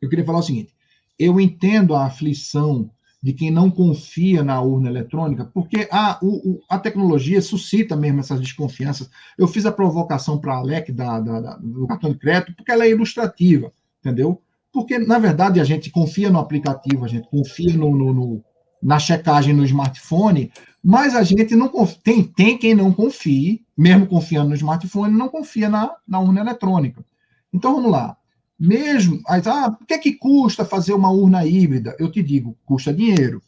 eu queria falar o seguinte: eu entendo a aflição de quem não confia na urna eletrônica, porque a, o, a tecnologia suscita mesmo essas desconfianças. Eu fiz a provocação para a Alec da, da- da- do cartão de crédito, porque ela é ilustrativa, entendeu? Porque, na verdade, a gente confia no aplicativo, a gente confia no, no- no- na checagem no smartphone, mas a gente não confia. Tem, tem quem não confie, mesmo confiando no smartphone, não confia na, na urna eletrônica. Então, vamos lá mesmo, aí, ah, o que é que custa fazer uma urna híbrida? Eu te digo, custa dinheiro.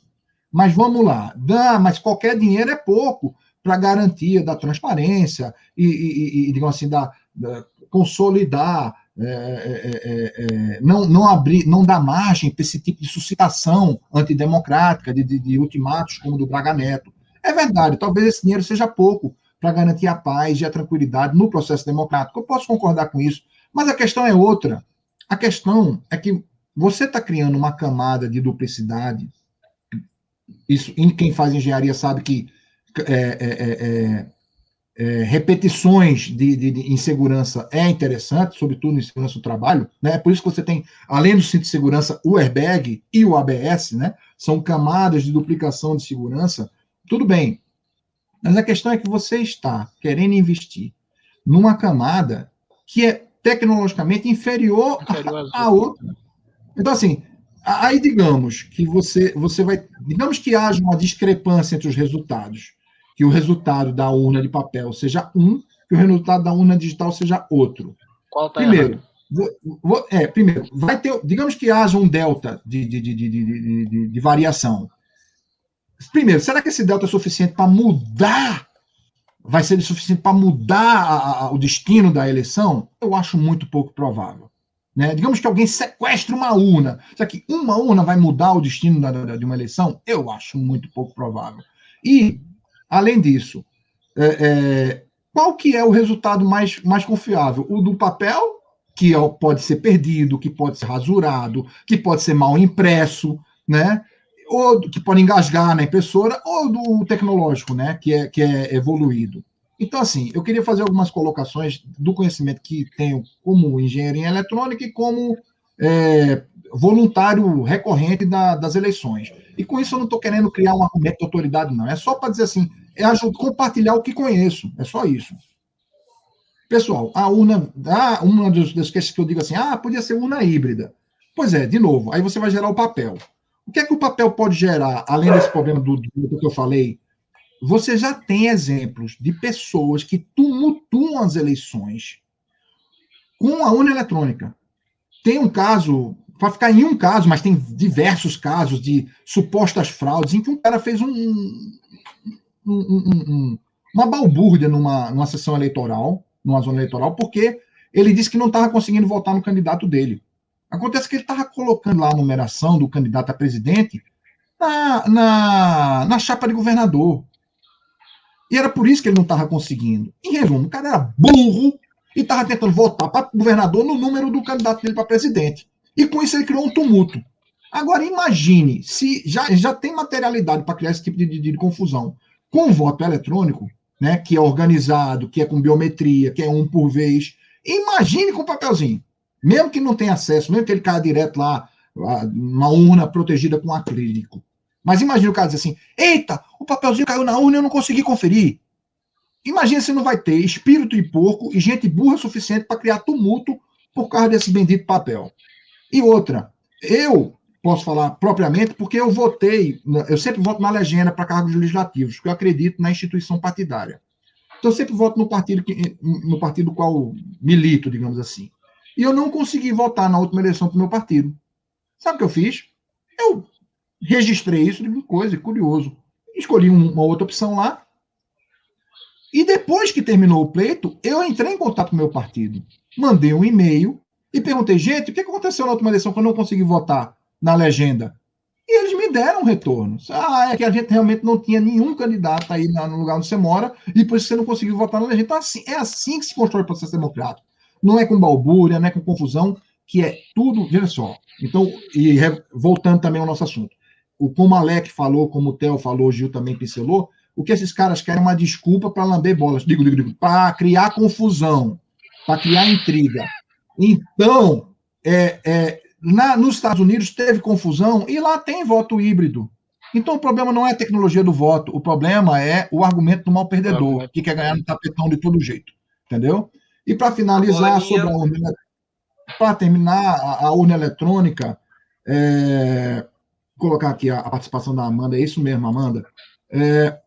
Mas vamos lá, dá, mas qualquer dinheiro é pouco para garantia da transparência e, e, e, digamos assim, da, da consolidar, é, é, é, não, não abrir, não dar margem para esse tipo de suscitação antidemocrática, de, de, de ultimatos como do Braga Neto. É verdade, talvez esse dinheiro seja pouco para garantir a paz e a tranquilidade no processo democrático. Eu posso concordar com isso, mas a questão é outra. A questão é que você está criando uma camada de duplicidade. Isso, quem faz engenharia sabe que é, é, repetições de, de, de, insegurança é interessante, sobretudo em segurança do trabalho, né? Por isso que você tem, além do cinto de segurança, o airbag e o ABS, né? São camadas de duplicação de segurança. Tudo bem. Mas a questão é que você está querendo investir numa camada que é tecnologicamente inferior, inferior a, a outra. Então, assim, aí digamos que você, você vai. Digamos que haja uma discrepância entre os resultados que o resultado da urna de papel seja um, que o resultado da urna digital seja outro. Qual tá primeiro, vou, vou, é, primeiro, vai ter, digamos que haja um delta de, de, de, de, de variação. Primeiro, será que esse delta é suficiente para mudar? Vai ser suficiente para mudar a, a, o destino da eleição? Eu acho muito pouco provável. Né? Digamos que alguém sequestre uma urna. Será que uma urna vai mudar o destino da, da, de uma eleição? Eu acho muito pouco provável. E Além disso, é, é, qual que é o resultado mais, mais confiável? O do papel, que é, pode ser perdido, que pode ser rasurado, que pode ser mal impresso, né? Ou que pode engasgar na impressora, ou do tecnológico, né? Que é, que é evoluído. Então, assim, eu queria fazer algumas colocações do conhecimento que tenho como engenheiro em eletrônica e como é, voluntário recorrente da, das eleições. E com isso eu não estou querendo criar um argumento de autoridade, não. É só para dizer assim, é ajudar, compartilhar o que conheço. É só isso. Pessoal, a urna, ah, uma das, questões que eu digo assim, ah, podia ser urna híbrida. Pois é, de novo, aí você vai gerar o papel. O que é que o papel pode gerar, além desse problema do, do que eu falei? Você já tem exemplos de pessoas que tumultuam as eleições com a urna eletrônica. Tem um caso, para ficar em um caso, mas tem diversos casos de supostas fraudes em que um cara fez um, um, um, uma balbúrdia numa, numa sessão eleitoral, numa zona eleitoral, porque ele disse que não estava conseguindo votar no candidato dele. Acontece que ele estava colocando lá a numeração do candidato a presidente na, na, na chapa de governador. E era por isso que ele não estava conseguindo. Em resumo, o cara era burro e estava tentando votar para governador no número do candidato dele para presidente. E com isso ele criou um tumulto. Agora imagine se já, já tem materialidade para criar esse tipo de, de, de confusão. Com o voto eletrônico, né, que é organizado, que é com biometria, que é um por vez, imagine com papelzinho. Mesmo que não tenha acesso, mesmo que ele caia direto lá, uma urna protegida com acrílico. Mas imagine o cara dizer assim: eita, o papelzinho caiu na urna e eu não consegui conferir. Imagina se não vai ter espírito de porco e gente burra suficiente para criar tumulto por causa desse bendito papel. E outra, eu posso falar propriamente, porque eu votei, eu sempre voto na legenda para cargos legislativos, porque eu acredito na instituição partidária. Então, eu sempre voto no partido, que, no partido qual milito, digamos assim. E eu não consegui votar na última eleição para o meu partido. Sabe o que eu fiz? Eu registrei isso de coisa, curioso. Escolhi uma outra opção lá. E depois que terminou o pleito, eu entrei em contato com o meu partido. Mandei um e-mail e perguntei, gente, o que aconteceu na última eleição que eu não consegui votar? na legenda. E eles me deram um retorno. Ah, é que a gente realmente não tinha nenhum candidato aí no lugar onde você mora, e por isso você não conseguiu votar na legenda. Então, assim, é assim que se constrói o processo democrático. Não é com balbúrdia, não é com confusão, que é tudo. Veja só. Então, e voltando também ao nosso assunto. O, como Alec falou, como o Theo falou, o Gil também pincelou, o que esses caras querem é uma desculpa para lamber bolas. Digo, digo, digo, para criar confusão, para criar intriga. Então, é, é, na, nos Estados Unidos teve confusão e lá tem voto híbrido. Então o problema não é a tecnologia do voto, o problema é o argumento do mal perdedor, que quer ganhar no tapetão de todo jeito. Entendeu? E para finalizar sobre a urna, para terminar a, a, urna eletrônica, é, colocar aqui a, a, participação da Amanda, é isso mesmo, Amanda. É,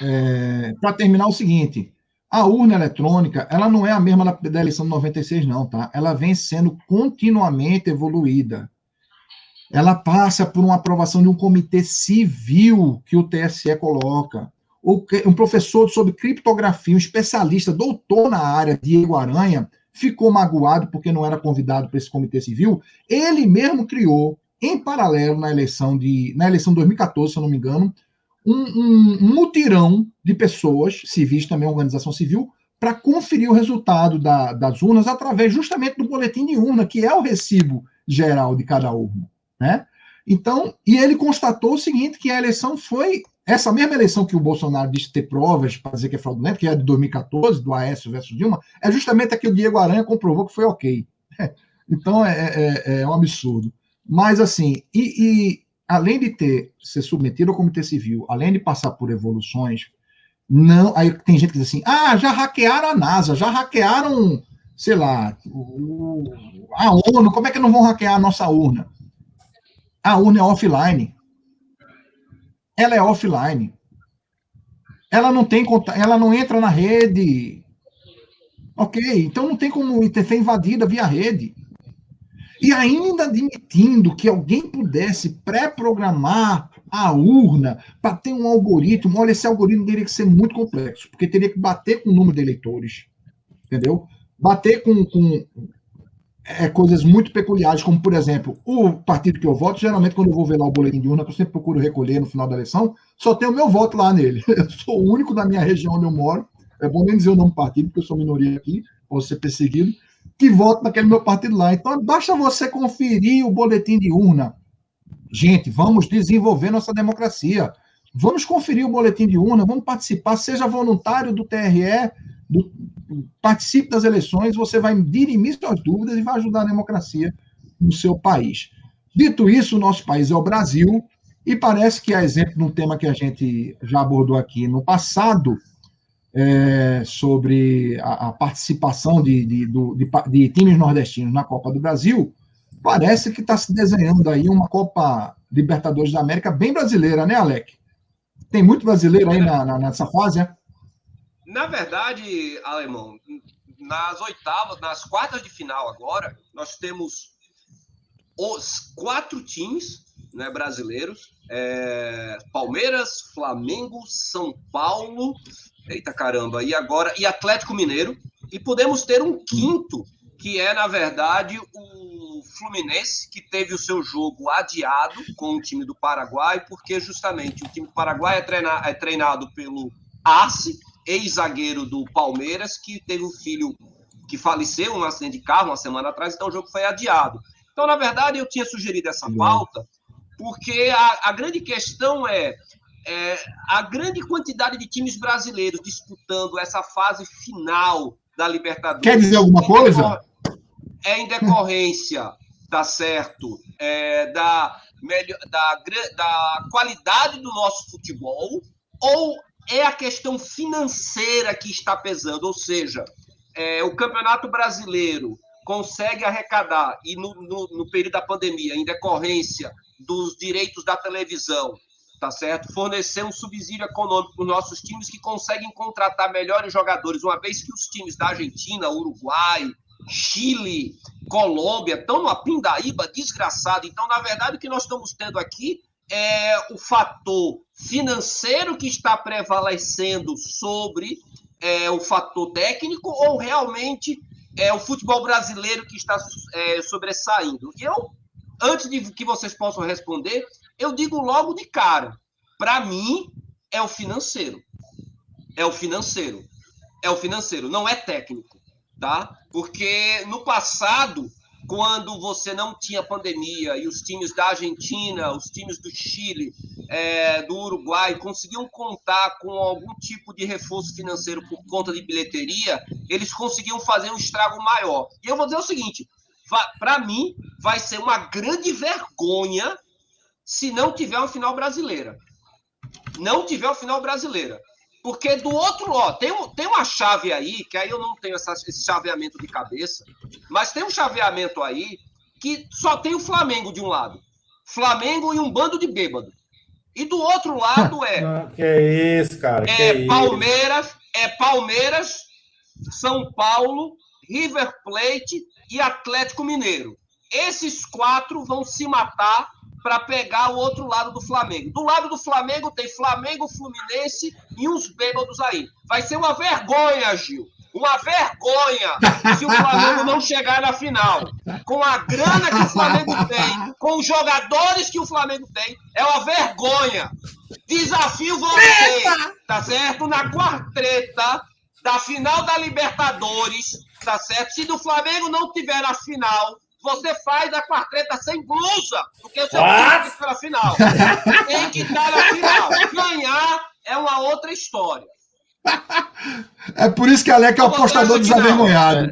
é, para terminar o seguinte, a urna eletrônica, ela não é a mesma da, da eleição de 96, não, tá? Ela vem sendo continuamente evoluída. Ela passa por uma aprovação de um comitê civil que o TSE coloca. Um professor sobre criptografia, um especialista, doutor na área, Diego Aranha, ficou magoado porque não era convidado para esse comitê civil. Ele mesmo criou, em paralelo na eleição de na eleição de 2014, se eu não me engano, um, um, mutirão de pessoas, civis também, organização civil, para conferir o resultado da, das urnas através justamente do boletim de urna, que é o recibo geral de cada urna, né? Então, e ele constatou o seguinte, que a eleição foi essa mesma eleição que o Bolsonaro disse ter provas para dizer que é fraudulento, que é de 2014, do Aécio versus Dilma, é justamente a que o Diego Aranha comprovou que foi ok. [laughs] Então é, é, é um absurdo. Mas assim, e, e, além de ter ser submetido ao Comitê Civil, além de passar por evoluções, não. Aí tem gente que diz assim: ah, já hackearam a NASA, já hackearam, sei lá, a ONU, como é que não vão hackear a nossa urna? A urna é offline ela é offline. Ela não tem ela não entra na rede. Ok, então não tem como ser invadida via rede. E ainda admitindo que alguém pudesse pré-programar a urna para ter um algoritmo, olha, esse algoritmo teria que ser muito complexo, porque teria que bater com o número de eleitores, entendeu? Bater com, com é, coisas muito peculiares, como, por exemplo, o partido que eu voto, geralmente, quando eu vou ver lá o boletim de urna, que eu sempre procuro recolher no final da eleição, só tem o meu voto lá nele. [laughs] Eu sou o único da minha região onde eu moro, é bom nem dizer o nome do partido, porque eu sou minoria aqui, posso ser perseguido, que voto naquele meu partido lá. Então, basta você conferir o boletim de urna. Gente, vamos desenvolver nossa democracia. Vamos conferir o boletim de urna, vamos participar, seja voluntário do TRE, do, participe das eleições, você vai dirimir suas dúvidas e vai ajudar a democracia no seu país. Dito isso, o nosso país é o Brasil, e parece que, a exemplo de um tema que a gente já abordou aqui no passado, é, sobre a, a participação de, de, de, de, times nordestinos na Copa do Brasil, parece que está se desenhando aí uma Copa Libertadores da América bem brasileira, né, Alec? Tem muito brasileiro aí na, na, nessa fase, né? Na verdade, Alemão, nas oitavas, nas quartas de final agora, nós temos os quatro times né, brasileiros: é, Palmeiras, Flamengo, São Paulo, eita caramba, e agora e Atlético Mineiro. E podemos ter um quinto, que é, na verdade, o Fluminense, que teve o seu jogo adiado com o time do Paraguai, porque justamente o time do Paraguai é, treinado, é treinado pelo Arce, ex-zagueiro do Palmeiras, que teve um filho que faleceu num acidente de carro uma semana atrás, então o jogo foi adiado. Então, na verdade, eu tinha sugerido essa pauta, porque a, a grande questão é, é, a grande quantidade de times brasileiros disputando essa fase final da Libertadores. Quer dizer alguma coisa? É em decorrência, tá certo, é, da, melhor, da, da qualidade do nosso futebol, ou é a questão financeira que está pesando, ou seja, é, o Campeonato Brasileiro consegue arrecadar, e no, no, no, período da pandemia, em decorrência dos direitos da televisão, tá certo? Fornecer um subsídio econômico para os nossos times que conseguem contratar melhores jogadores, uma vez que os times da Argentina, Uruguai, Chile, Colômbia estão numa pindaíba desgraçada. Então, na verdade, o que nós estamos tendo aqui é o fator financeiro que está prevalecendo sobre é, o fator técnico ou realmente é o futebol brasileiro que está é, sobressaindo? Eu, antes de que vocês possam responder, eu digo logo de cara: para mim, é o financeiro. É o financeiro. É o financeiro, não é técnico, tá? Porque no passado quando você não tinha pandemia e os times da Argentina, os times do Chile, é, do Uruguai conseguiam contar com algum tipo de reforço financeiro por conta de bilheteria, eles conseguiam fazer um estrago maior. E eu vou dizer o seguinte: para mim, vai ser uma grande vergonha se não tiver uma final brasileira. Não tiver uma final brasileira. Porque do outro lado, tem, tem uma chave aí, que aí eu não tenho essa, esse chaveamento de cabeça, mas tem um chaveamento aí que só tem o Flamengo de um lado. Flamengo e um bando de bêbado. E do outro lado é. [laughs] que é isso, cara? É Palmeiras, isso? é Palmeiras, São Paulo, River Plate e Atlético Mineiro. Esses quatro vão se matar para pegar o outro lado do Flamengo. Do lado do Flamengo tem Flamengo, Fluminense e uns bêbados aí. Vai ser uma vergonha, Gil. Uma vergonha se o Flamengo não chegar na final. Com a grana que o Flamengo tem, com os jogadores que o Flamengo tem, é uma vergonha. Desafio você, tá certo? Na quartreta da final da Libertadores, tá certo? Se do Flamengo não tiver na final, você faz a quartreta sem blusa, porque o seu time tem que estar na final. Tem que estar na final. Ganhar é uma outra história. É por isso que Alec é o apostador desavergonhado.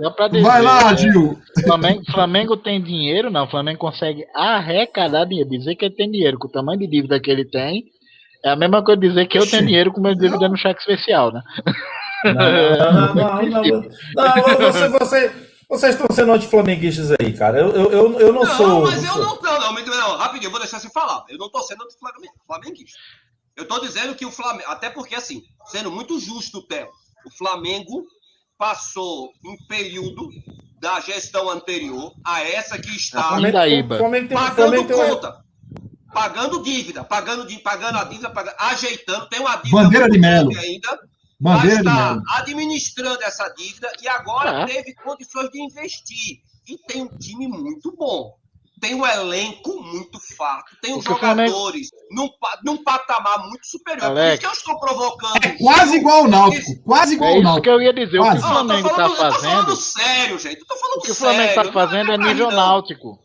Só pra dizer, Vai lá, é, Gil. Flamengo, Flamengo tem dinheiro, não. O Flamengo consegue arrecadar dinheiro. Dizer que ele tem dinheiro com o tamanho de dívida que ele tem é a mesma coisa dizer que eu tenho dinheiro com meu dívida no cheque especial, né? Não, não, não, não, não, não, você, você, vocês estão sendo anti-flamenguistas aí, cara. Eu, eu, eu, eu não, Não, sou. mas eu sou- não, não, não, não, rapidinho, eu vou deixar você falar. Eu não tô sendo anti-flamengo- flamenguista. Eu tô dizendo que o Flamengo, até porque assim, sendo muito justo, Theo, o Flamengo passou um período da gestão anterior a essa que está Flamengo, Pindaíba. Flamengo pagando Flamengo uma- conta, pagando dívida, pagando, pagando a dívida, pagando- ajeitando, tem uma dívida Bandeira de muito Melo. grande ainda, Bandeira está administrando essa dívida e agora É. teve condições de investir. E tem um time muito bom. Tem um elenco muito farto. Tem os o Flamengo- jogadores num, num patamar muito superior. Por Alex. isso que eu estou provocando. É quase igual ao Náutico. Quase igual É isso Náutico. que eu ia dizer. O que o Quase. Não, eu tô Flamengo tá falando- Eu tô falando fazendo. sério, gente. Eu tô falando O que o. Flamengo tá não fazendo é pra nível não. náutico.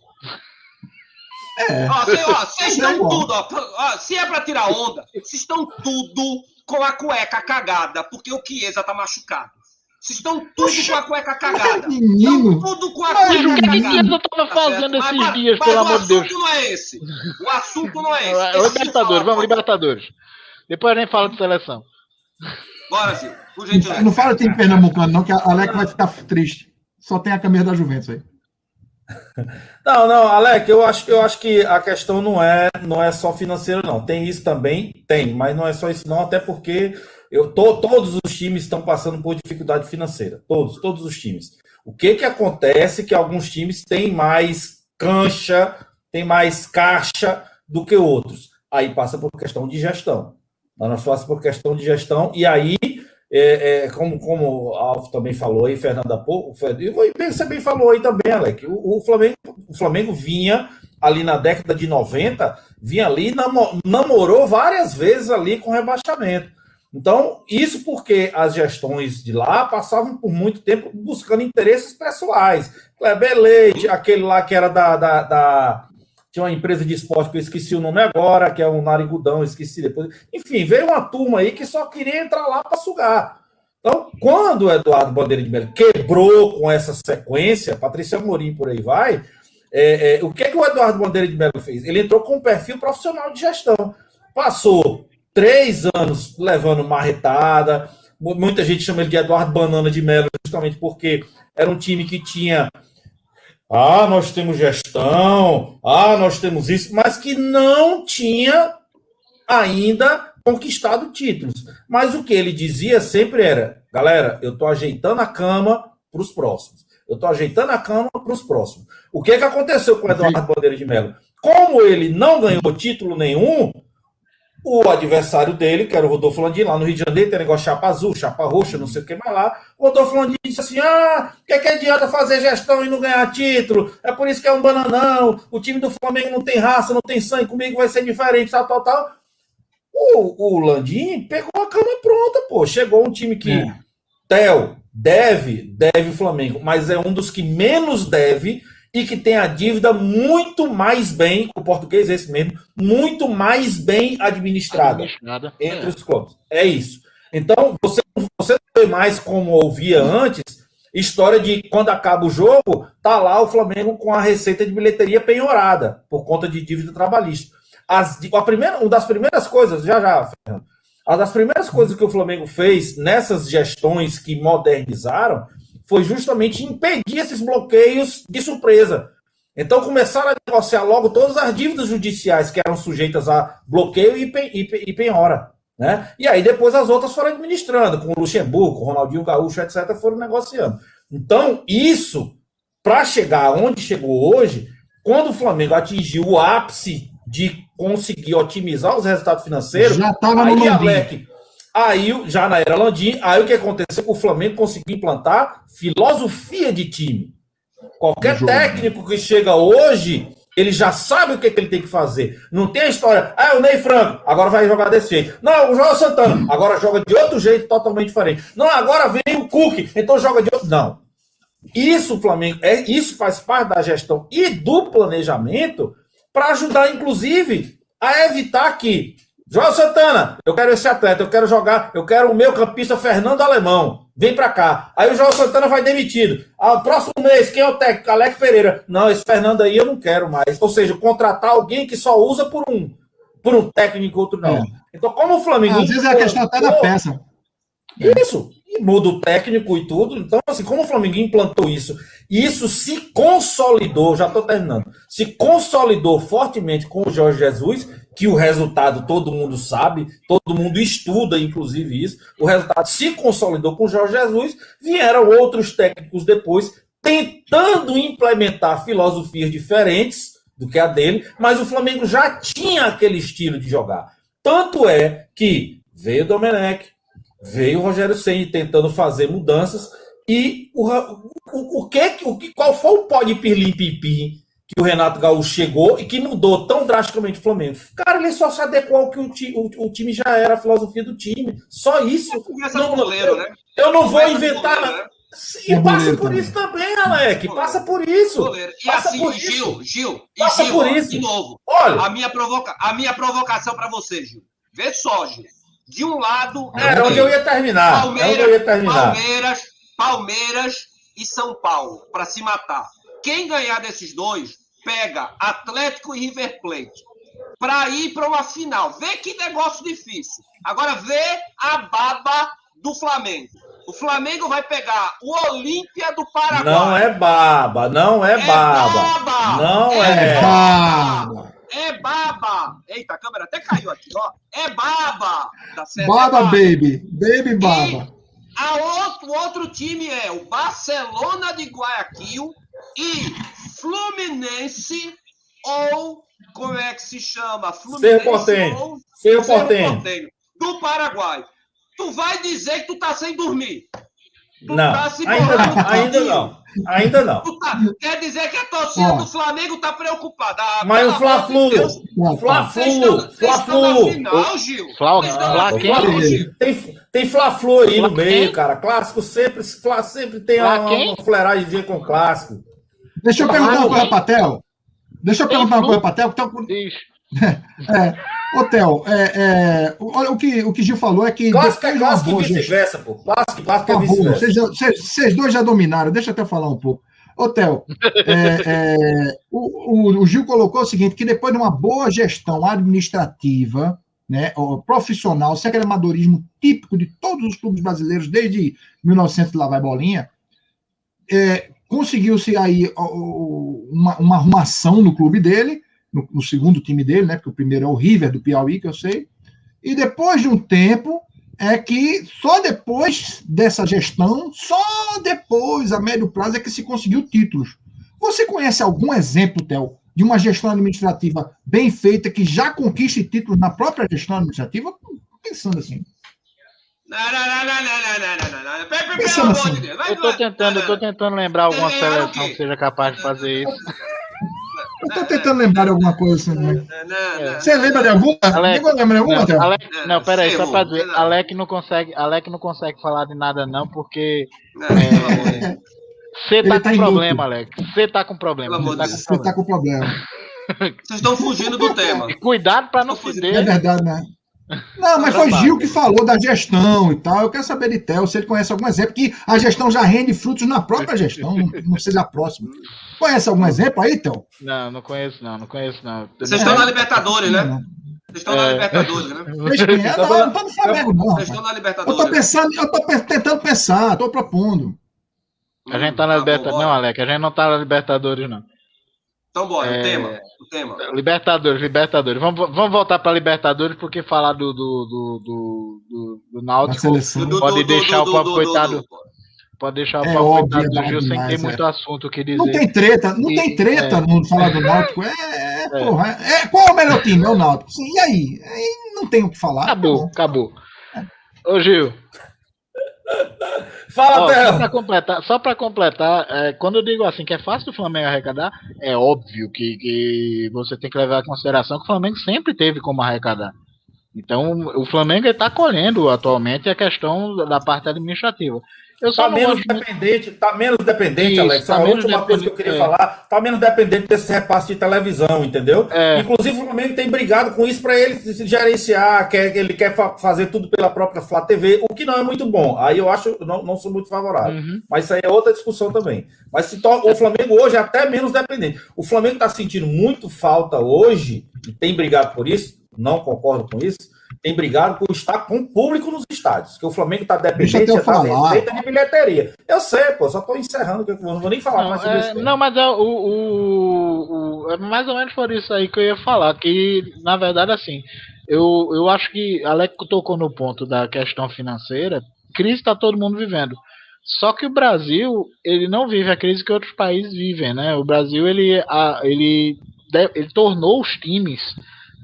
Cê- ó, Vocês É estão tudo, ó, ó, se é pra tirar onda, vocês estão tudo com a cueca cagada, porque o Chiesa tá machucado. Vocês estão tudo com a cueca cagada. Menino. Estão tudo com a Mas cueca o que que cagada. eu tava Tá fazendo esses mas- dias, mas pelo o amor de Deus? assunto não é esse. O assunto não é esse. É, eu Libertadores, vamos, Libertadores. Depois a gente fala de seleção. Bora, Gil. Por gentileza. Não fala time pernambucano, não, que a Alec vai ficar triste. Só tem a camisa da Juventus aí. Não, não, Alec, eu acho, eu acho que a questão não é, não é só financeira, não. Tem isso também, tem, mas não é só isso, não, até porque eu tô, todos os times estão passando por dificuldade financeira. Todos, todos os times. O que que acontece que alguns times têm mais cancha, têm mais caixa do que outros? Aí passa por questão de gestão. Nós passamos por questão de gestão, e aí é, é, como, como o Alf também falou aí, Fernando pouco, e você bem falou aí também, Alec, o, o Flamengo, o Flamengo vinha ali na década de 90, vinha ali, namo- namorou várias vezes ali com rebaixamento. Então, isso porque as gestões de lá passavam por muito tempo buscando interesses pessoais. Kleber Leite, aquele lá que era da, da, da- Tinha uma empresa de esporte que eu esqueci o nome agora, que é o Narigudão, esqueci depois. Enfim, veio uma turma aí que só queria entrar lá para sugar. Então, quando o Eduardo Bandeira de Mello quebrou com essa sequência, Patrícia Morim por aí vai, é, é, o que, que o Eduardo Bandeira de Mello fez? Ele entrou com um perfil profissional de gestão. Passou três anos levando marretada. mu- Muita gente chama ele de Eduardo Banana de Mello, justamente porque era um time que tinha. Ah, nós temos gestão, ah, nós temos isso, mas que não tinha ainda conquistado títulos. Mas o que ele dizia sempre era: galera, eu estou ajeitando a cama para os próximos. Eu estou ajeitando a cama para os próximos. O que, que aconteceu com o Eduardo Bandeira de Mello? Como ele não ganhou título nenhum, o adversário dele, que era o Rodolfo Landim, lá no Rio de Janeiro, tem negócio de chapa azul, chapa roxa, não sei o que mais lá. O Rodolfo Landim disse assim: ah, o que, que adianta fazer gestão e não ganhar título? É por isso que é um bananão. O time do Flamengo não tem raça, não tem sangue, comigo vai ser diferente, tal, tal, tal. O, o Landim pegou a cama pronta, pô. Chegou um time que, É. Theo, deve, deve o Flamengo, mas é um dos que menos deve e que tem a dívida muito mais bem, o português é esse mesmo, muito mais bem administrada Administrada. entre os clubes. É isso. Então, você, você não vê mais como ouvia antes, história de quando acaba o jogo, tá lá o Flamengo com a receita de bilheteria penhorada, por conta de dívida trabalhista. As, a primeira, uma das primeiras coisas, já já, Fernando, uma das primeiras coisas que o Flamengo fez nessas gestões que modernizaram foi justamente impedir esses bloqueios de surpresa. Então começaram a negociar logo todas as dívidas judiciais que eram sujeitas a bloqueio e, pen, e, pen- e penhora. Né? E aí depois as outras foram administrando, com o Luxemburgo, com o Ronaldinho Gaúcho, etc., foram negociando. Então, isso, para chegar onde chegou hoje, quando o Flamengo atingiu o ápice de conseguir otimizar os resultados financeiros, Já estava no aí. Alec, aí já na era Landim, aí o que aconteceu? O Flamengo conseguiu implantar filosofia de time. Qualquer técnico que chega hoje, ele já sabe o que, que ele tem que fazer. Não tem a história, ah, o Ney Franco, agora vai jogar desse jeito. Não, o João Santana, agora joga de outro jeito, totalmente diferente. Não, agora vem o Cook, então joga de outro. Não. Isso, Flamengo, é, isso faz parte da gestão e do planejamento para ajudar, inclusive, a evitar que. João Santana, eu quero esse atleta, eu quero jogar, eu quero o meu campista Fernando Alemão. Vem pra cá. Aí o João Santana vai demitido. Ah, próximo mês, quem é o técnico? Alex Pereira. Não, esse Fernando aí eu não quero mais. Ou seja, contratar alguém que só usa por um, por um técnico, outro não. É. Então, como o Flamengo. Às vezes é a questão até da peça. Isso. E muda o técnico e tudo. Então, assim, como o Flamengo implantou isso, e isso se consolidou, já estou terminando, se consolidou fortemente com o Jorge Jesus, que o resultado todo mundo sabe, todo mundo estuda, inclusive isso, o resultado se consolidou com o Jorge Jesus, vieram outros técnicos depois, tentando implementar filosofias diferentes do que a dele, mas o Flamengo já tinha aquele estilo de jogar. Tanto é que veio Domenech, veio o Rogério Ceni tentando fazer mudanças e o, o, o que o que qual foi o pó de pirlim pipi que o Renato Gaúcho chegou e que mudou tão drasticamente o Flamengo? Cara, ele só se adequou ao que o, ti- o- o time já era, a filosofia do time. Só isso. Não, goleiro, né? Eu não vou inventar. goleiro, né? E É passa goleiro por também. isso também, Alec. Passa por isso. E Passa assim, por Gil, Gil, e Passa Gil, por isso. de novo, Olha, a minha, provoca... a minha provocação para você, Gil. Vê só, Gil. De um lado, era onde eu ia terminar. É onde eu ia terminar. Palmeiras, Palmeiras e São Paulo, para se matar. Quem ganhar desses dois, pega Atlético e River Plate. Para ir para uma final. Vê que negócio difícil. Agora vê a baba do Flamengo. O Flamengo vai pegar o Olímpia do Paraguai. Não é baba, não é É baba. baba. Não É é. Baba. É baba! Eita, a câmera até caiu aqui, ó. É baba! Tá certo? Baba, é baby. Baby, baba. A outro, o outro time é o Barcelona de Guayaquil e Fluminense ou como é que se chama? Cerro Porteño. ou do Paraguai. Tu vai dizer que tu tá sem dormir. Tu Não, tá se ainda não, ainda não. Ainda não. Tá- quer dizer que a torcida Ó. do Flamengo tá preocupada. Ah, Mas o Fla-Flu, Fla-Flu, Fla-Flu. final, Gil. Fla- quem? Gil. Tem, tem Fla-Flu aí no meio, quem? cara. Clássico sempre, Fla sempre tem Fla uma, quem? uma fuleiragemzinha com clássico. Deixa eu perguntar uma coisa pra Theo. Deixa eu perguntar uma coisa pra Theo. que Theo- Ixi, [laughs] É, ô, Theo, é, é, o- olha o que, o que Gil falou é que Clássico é depois de uma clássico e boa gestão- vice-versa, pô. Clássico, clássico é Tá vice-versa. vocês, dois já dominaram, deixa eu até falar um pouco. Ô, Theo, [laughs] é, é, o, o- o Gil colocou o seguinte: que depois de uma boa gestão administrativa, né, profissional, sem aquele amadorismo típico de todos os clubes brasileiros desde 1900 lá vai bolinha, é, conseguiu-se aí uma, uma arrumação no clube dele, no, no, segundo time dele, né? Porque o primeiro é o River do Piauí, que eu sei. E depois de um tempo é que só depois dessa gestão, só depois a médio prazo é que se conseguiu títulos. Você conhece algum exemplo, Tel, de uma gestão administrativa bem feita que já conquiste títulos na própria gestão administrativa? Pensando assim. Não, não, não, não, não, não, não. Pelo amor de assim. Deus. Eu tentando, eu tô tentando lembrar alguma seleção que seja capaz de fazer isso. Eu estou tentando lembrar de alguma coisa assim. né? Não. Você lembra de alguma? Ninguém lembra de alguma, Não? Alec, É, não, peraí, só pra dizer, não. Alec não consegue, Alec não consegue falar de nada não, porque você Ele tá tá com em problema, Alec. Você tá com problema, você tá de com problema. está com problema. Vocês estão fugindo do [laughs] tema. Cuidado pra não Tô se É der. verdade, né? Não, mas foi Gil que falou da gestão e tal. Eu quero saber de Theo, se ele conhece algum exemplo que a gestão já rende frutos na própria gestão, não, não seja a próxima. Conhece algum exemplo aí, Theo? Não, não conheço não, não conheço não. Vocês estão na Libertadores, né? Não. Vocês estão na É. Libertadores, né? É, não, eu não tô no Flamengo, não. Vocês estão na Eu tô Libertadores. pensando, eu tô tentando pensar, tô propondo. A gente tá na bom, Libertadores. bora. Não, Alec, a gente não tá na Libertadores, não. Então bora, É. o tema. O tema. Libertadores, Libertadores. Vamos, vamos voltar pra Libertadores, porque falar do, do, do, do, do, Náutico pode deixar o pobre do- do- coitado. do- Pode deixar o É coitado do é Gil sem demais, ter é. muito assunto o que dizer. Não tem treta, não E- tem treta é. no falar do [laughs] Náutico. É, é, porra, é, qual é o melhor time? É o Náutico. Sim, e aí? Aí não tem o que falar. Acabou, acabou. Ô, Gil, Fala, ó, só para completar, só pra completar é, quando eu digo assim que é fácil do Flamengo arrecadar, é óbvio que, que você tem que levar em consideração que o Flamengo sempre teve como arrecadar. Então, o Flamengo está colhendo atualmente a questão da parte administrativa. Eu Tá menos gosto dependente, tá menos dependente, Isso, Alex. tá a última coisa que eu queria dependente, falar, tá menos dependente desse repasse de televisão, entendeu? É. Inclusive, o Flamengo tem brigado com isso para ele se gerenciar, quer, ele quer fa- fazer tudo pela própria Flá TV, o que não é muito bom. Aí eu acho, não, não sou muito favorável. Uhum. Mas isso aí é outra discussão também. Mas se to- o Flamengo hoje é até menos dependente. O Flamengo está sentindo muito falta hoje, e tem brigado por isso, não concordo com isso, tem brigado por estar com público nos estádios. Porque o Flamengo está dependente eu da falar. receita de bilheteria. Eu sei, pô, só estou encerrando, que eu não vou nem falar Não, mais sobre é, isso. não, mas é, o, o- o- é mais ou menos por isso aí que eu ia falar, que na verdade assim, eu, eu acho que Alex tocou no ponto da questão financeira, crise está todo mundo vivendo. Só que o Brasil, ele não vive a crise que outros países vivem, né? O Brasil, ele, a- ele, ele tornou os times,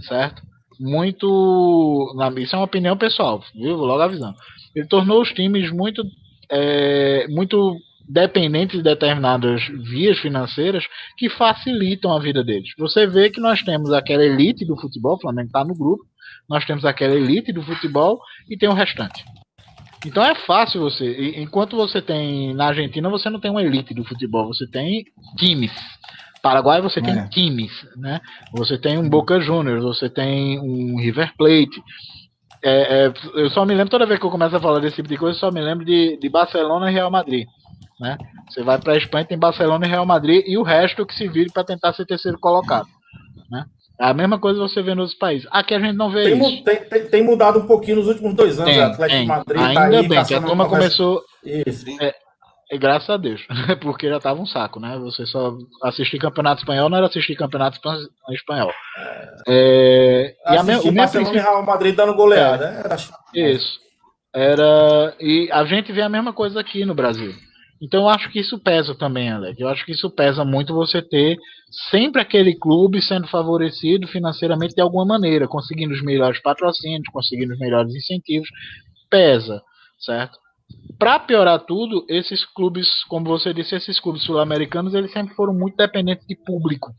certo? Muito. na- Isso é uma opinião pessoal, viu? Logo avisando. Ele tornou os times muito, é, muito dependentes de determinadas vias financeiras que facilitam a vida deles. Você vê que nós temos aquela elite do futebol, o Flamengo está no grupo, nós temos aquela elite do futebol e tem o restante. Então é fácil você. Enquanto você tem. Na Argentina você não tem uma elite do futebol, você tem times. Paraguai você tem É. times, né? Você tem um Boca Juniors, você tem um River Plate. É, é, eu só me lembro, toda vez que eu começo a falar desse tipo de coisa, eu só me lembro de, de Barcelona e Real Madrid. Né? Você vai para a Espanha, tem Barcelona e Real Madrid, e o resto que se vire para tentar ser terceiro colocado. Né? A mesma coisa você vê nos outros países. Aqui a gente não vê Tem, isso. tem- tem- tem mudado um pouquinho nos últimos dois anos. Tem, Atlético tem. Madrid Ainda tá aí bem que a turma começou. Isso. E graças a Deus, [laughs] porque já tava um saco, né? Você só assistir campeonato espanhol não era assistir campeonato espan- espanhol. É, e a me, Assistir o meu princípio, Real Madrid dando goleada. né? Era isso era e a gente vê a mesma coisa aqui no Brasil. Então eu acho que isso pesa também, Alex. Eu acho que isso pesa muito você ter sempre aquele clube sendo favorecido financeiramente de alguma maneira, conseguindo os melhores patrocínios, conseguindo os melhores incentivos. Pesa, certo? Para piorar tudo, esses clubes, como você disse, esses clubes sul-americanos, eles sempre foram muito dependentes de público,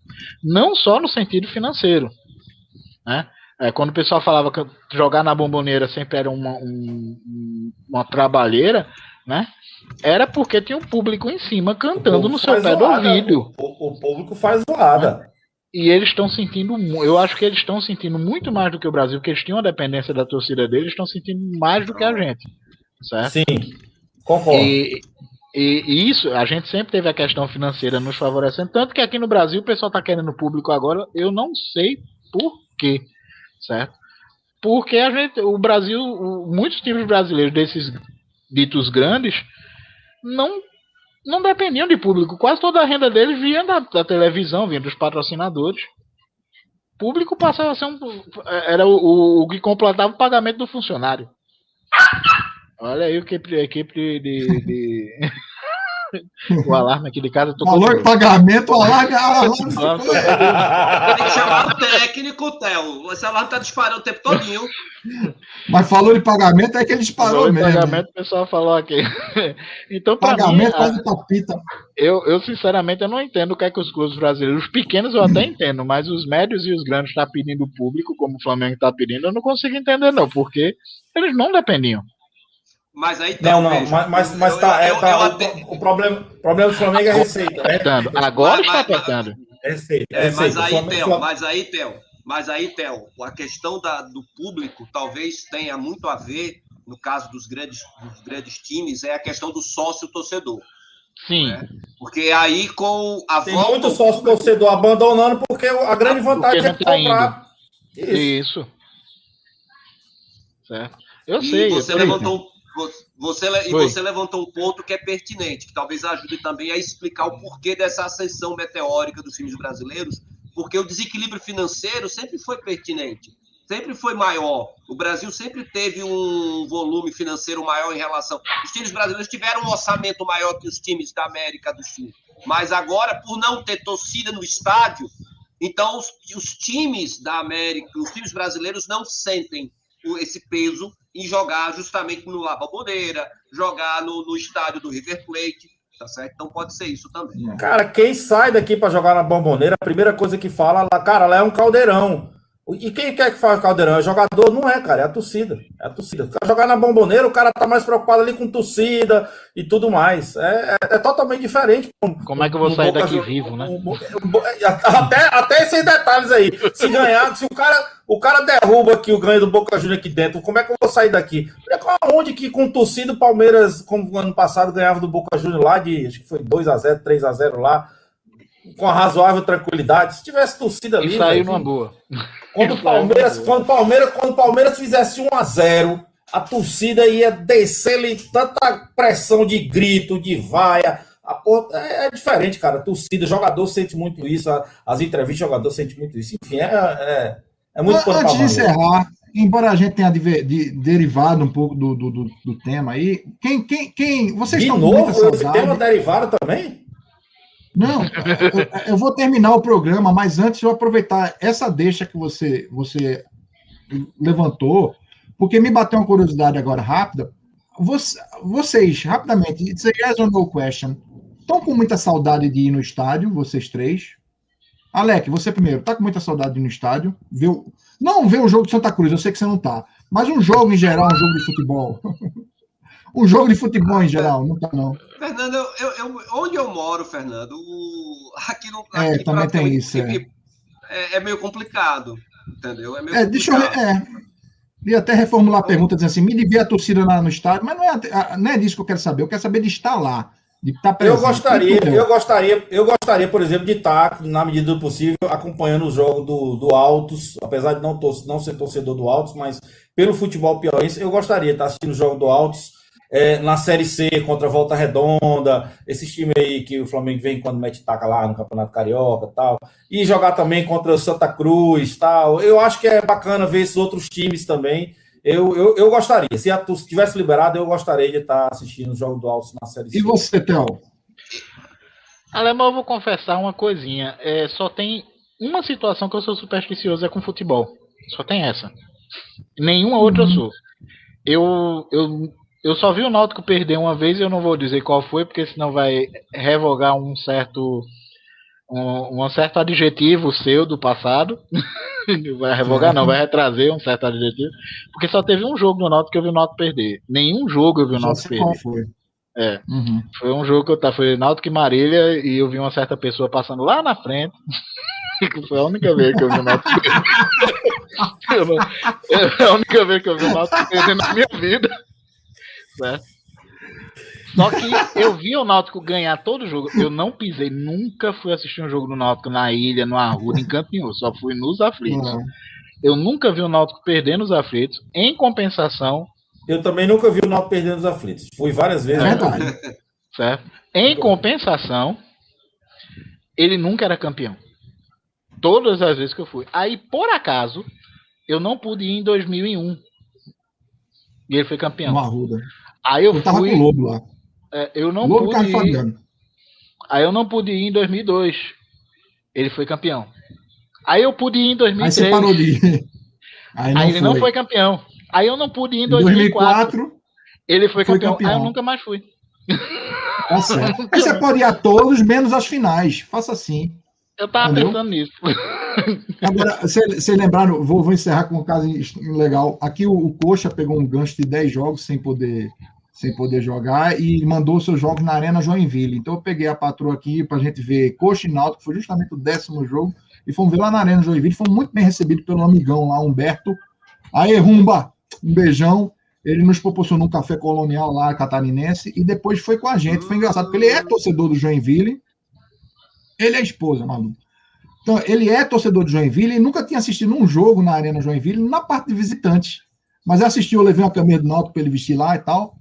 não só no sentido financeiro, né? É, quando o pessoal falava que jogar na bomboneira sempre era uma, um- um- uma trabalheira, né? Era porque tinha um público em cima cantando no seu pé do ouvido. O, o público faz zoada. E eles estão sentindo, eu acho que eles estão sentindo muito mais do que o Brasil, porque eles tinham a dependência da torcida deles, estão sentindo mais do que a gente, certo? Sim, concordo. E, e- e isso, a gente sempre teve a questão financeira nos favorecendo, tanto que aqui no Brasil o pessoal está querendo público agora, eu não sei por quê, certo? Porque a gente, o Brasil, muitos times brasileiros desses ditos grandes não não dependiam de público, quase toda a renda deles vinha da, da televisão, vinha dos patrocinadores. Público passava a ser um, era o, o, o que completava o pagamento do funcionário. Olha aí o que a equipe de. de- [laughs] o alarme aqui de casa tocou. Valor de pagamento. Alarme tocou. Tem que chamar o técnico, Theo. O celular tá disparando o tempo todinho. Mas falou de pagamento, é que ele disparou de mesmo. pagamento, o pessoal falou aqui. [laughs] Então, para mim, Pagamento a- quase tapita. eu, eu sinceramente eu não entendo o que é que os clubes brasileiros, os pequenos eu até entendo, mas os médios e os grandes estão pedindo público, como o Flamengo está pedindo, eu não consigo entender, não, porque eles não dependiam. Mas aí Não, não, veja, mas, mas, mas eu- tá, é, eu- tá, eu o, até- o problema, o problema do Flamengo é receita. É, Apertando. Agora Mas- está mas- apertando. é receita, é É, mas receita. O aí, Flamengo- Theo, Flamengo- mas aí, Theo, mas aí, Theo, a questão da, do público talvez tenha muito a ver, no caso dos grandes, dos grandes times, é a questão do sócio torcedor. Sim. É. Porque aí com a Tem volta. muito sócio torcedor abandonando porque a grande vantagem Porque é não tá comprar. Isso. Isso. Certo. Eu E sei. você eu sei. levantou um- você- e você levantou um ponto que é pertinente, que talvez ajude também a explicar o porquê dessa ascensão meteórica dos times brasileiros, porque o desequilíbrio financeiro sempre foi pertinente. sempre foi maior. O Brasil sempre teve um volume financeiro maior em relação. Os times brasileiros tiveram um orçamento maior que os times da América do Sul. Mas agora, por não ter torcida no estádio, então os, os times da América, os times brasileiros não sentem esse peso em jogar justamente no La Bombonera, jogar no, no estádio do River Plate, tá certo? Então pode ser isso também. Cara, quem sai daqui pra jogar na bomboneira, a primeira coisa que fala, cara, lá é um caldeirão. E quem quer que faz caldeirão? É jogador? Não é, cara, é a torcida. É a torcida. Jogar na bomboneira, o cara tá mais preocupado ali com torcida e tudo mais. É, é- é totalmente diferente. Como é que eu vou No sair daqui Ju- vivo, né? Bo- o Bo- Até, até esses detalhes aí. Se ganhar, se o cara, o cara derruba aqui o ganho do Boca Juniors aqui dentro, como é que eu vou sair daqui? Onde que com torcida o Palmeiras, como no ano passado, ganhava do Boca Juniors lá de, acho que foi 2x0, 3x0 lá, com a razoável tranquilidade. Se tivesse torcida ali. E [laughs] saiu numa boa. quando o Palmeiras, quando Palmeiras, quando Palmeiras fizesse 1 a 0, a torcida ia descer-lhe tanta pressão de grito, de vaia. A porra- é, é diferente, cara. A torcida, jogador sente muito isso, a- as entrevistas, jogador sente muito isso. Enfim, é, é, é muito Antes de manga. encerrar, embora a gente tenha diver- de- derivado um pouco do, do, do- do tema aí, quem, quem, quem vocês De estão com muita novo, saudade? tema derivado também? Não, eu, vou terminar o programa, mas antes eu aproveitar essa deixa que você, você levantou, porque me bateu uma curiosidade agora rápida. Você- vocês, rapidamente, it's a yes or no question, estão com muita saudade de ir no estádio, vocês três? Alec, você primeiro, tá com muita saudade de ir no estádio? O- não ver o jogo de Santa Cruz, eu sei que você não tá, mas um jogo em geral, um jogo de futebol. [laughs] um jogo de futebol em geral, não tá não. Fernando, eu, eu- eu- onde eu moro, Fernando, o- aqui no. É, aqui também tem um isso, equipe, É, é meio complicado, entendeu? É meio É, deixa eu. complicado. É. Ia até reformular a pergunta dizendo assim: me devia a torcida lá no estádio, mas não é, não é disso que eu quero saber. Eu quero saber de estar lá, de estar Eu presente. gostaria, Entendeu? eu gostaria, eu gostaria, por exemplo, de estar, na medida do possível, acompanhando o jogo do, do Altos, apesar de não, tor- não ser torcedor do Altos, mas pelo futebol piauiense, eu gostaria de estar assistindo o jogo do Altos é, na Série C contra a Volta Redonda, esses times aí que o Flamengo vem quando mete taca lá no Campeonato Carioca e tal, e jogar também contra o Santa Cruz tal. Eu acho que é bacana ver esses outros times também. Eu, eu, eu gostaria, se a torcida tivesse liberado, eu gostaria de estar assistindo o jogo do Altos na Série C. E você, Theo? Alemão, eu vou confessar uma coisinha. É, só tem uma situação que eu sou supersticioso é com futebol. Só tem essa. Nenhuma outra eu sou. Eu, eu, eu só vi o Náutico perder uma vez e eu não vou dizer qual foi, porque senão vai revogar um certo um, um certo adjetivo seu do passado. [laughs] vai revogar, não, vai retrazer um certo adjetivo. Porque só teve um jogo no Náutico que eu vi o Náutico perder. Nenhum jogo eu vi o Náutico perder. qual foi. É. Uhum. Foi um jogo que eu tava, foi Náutico e Marília, e eu vi uma certa pessoa passando lá na frente. [laughs] foi a única vez que eu vi o Náutico [laughs] Eu não- É a única vez que eu vi o Náutico perder na minha vida. Certo? Só que eu vi o Náutico ganhar todo jogo. Eu não pisei, nunca fui assistir um jogo do Náutico na ilha, no Arruda, em nenhum. Só fui nos aflitos. Não. Eu nunca vi o Náutico perder nos aflitos. Em compensação, Eu também nunca vi o Náutico perdendo os aflitos. Fui várias É vezes. verdade. certo? Em compensação, ele nunca era campeão. Todas as vezes que eu fui. Aí, por acaso, eu não pude ir em 2001. E ele foi campeão. No Arruda. Aí eu Eu tava com o fui. Lobo lá. é, eu não Lobo pude ir. Aí eu não pude ir em 2002. Ele foi campeão. Aí eu pude ir em Aí 2003. você parou de ir. Aí não Aí ele foi. não foi campeão. Aí eu não pude ir em Em 2004. 2004, Ele foi, foi campeão. Aí campeão. eu nunca mais fui. tá certo. Aí você pode ir a todos, menos as finais. Faça assim. Eu tava Entendeu? pensando nisso. [laughs] Agora, vocês lembraram, vou, vou encerrar com um caso legal. Aqui o, o Coxa pegou um gancho de 10 jogos sem poder, sem poder jogar e mandou seus jogos na Arena Joinville. Então eu peguei a patroa aqui para a gente ver Coxa e Náutico, foi justamente o décimo jogo, e fomos ver lá na Arena Joinville. Foi muito bem recebido pelo amigão lá, Humberto. Aê, Rumba! Um beijão. Ele nos proporcionou um café colonial lá, catarinense, e depois foi com a gente. Foi engraçado, porque ele é torcedor do Joinville. Ele é esposa, maluco. Então, ele é torcedor do Joinville e nunca tinha assistido um jogo na Arena Joinville na parte de visitante. Mas assistiu, eu levei uma camisa do Náutico para ele vestir lá e tal.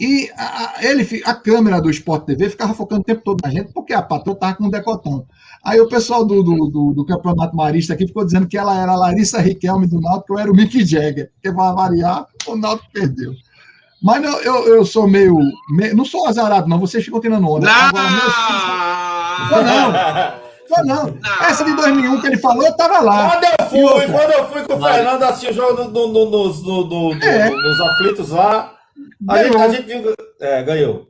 E a, a- ele, a câmera do Sport TV ficava focando o tempo todo na gente, porque a patroa estava com um decotão. Aí o pessoal do, do, do, do Campeonato Marista aqui ficou dizendo que ela era a Larissa Riquelme do Náutico, eu era o Mick Jagger. Porque para variar, o Náutico perdeu. Mas eu, eu, eu sou meio, meio- Não sou azarado, não. Vocês ficam tirando onda. Agora, meus filhos- Não, não. Não, não. Essa de 2001 que ele falou, eu tava lá. Quando eu fui, outra? quando eu fui com o Fernando assistir o jogo no- no- no- no- no- no- É. nos aflitos lá, a gente, a gente viu. É, ganhou.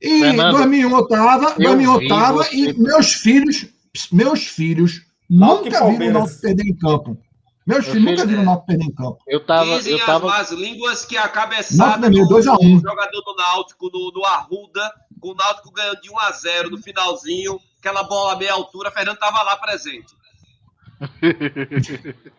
E Fernando, 2001 eu tava, eu 2001 eu vi tava, e meus filhos, meus filhos nunca viram o. Náutico perder em campo. Meu filhos nunca filho, viram o é. Náutico perder em campo. Eu tava, Dizem eu tava, as más línguas que a cabeçada do, 2 a 1. do jogador do Náutico no, no Arruda, com o Náutico ganhando de 1 a 0 no finalzinho, aquela bola a meia altura, Fernando estava lá presente. [laughs]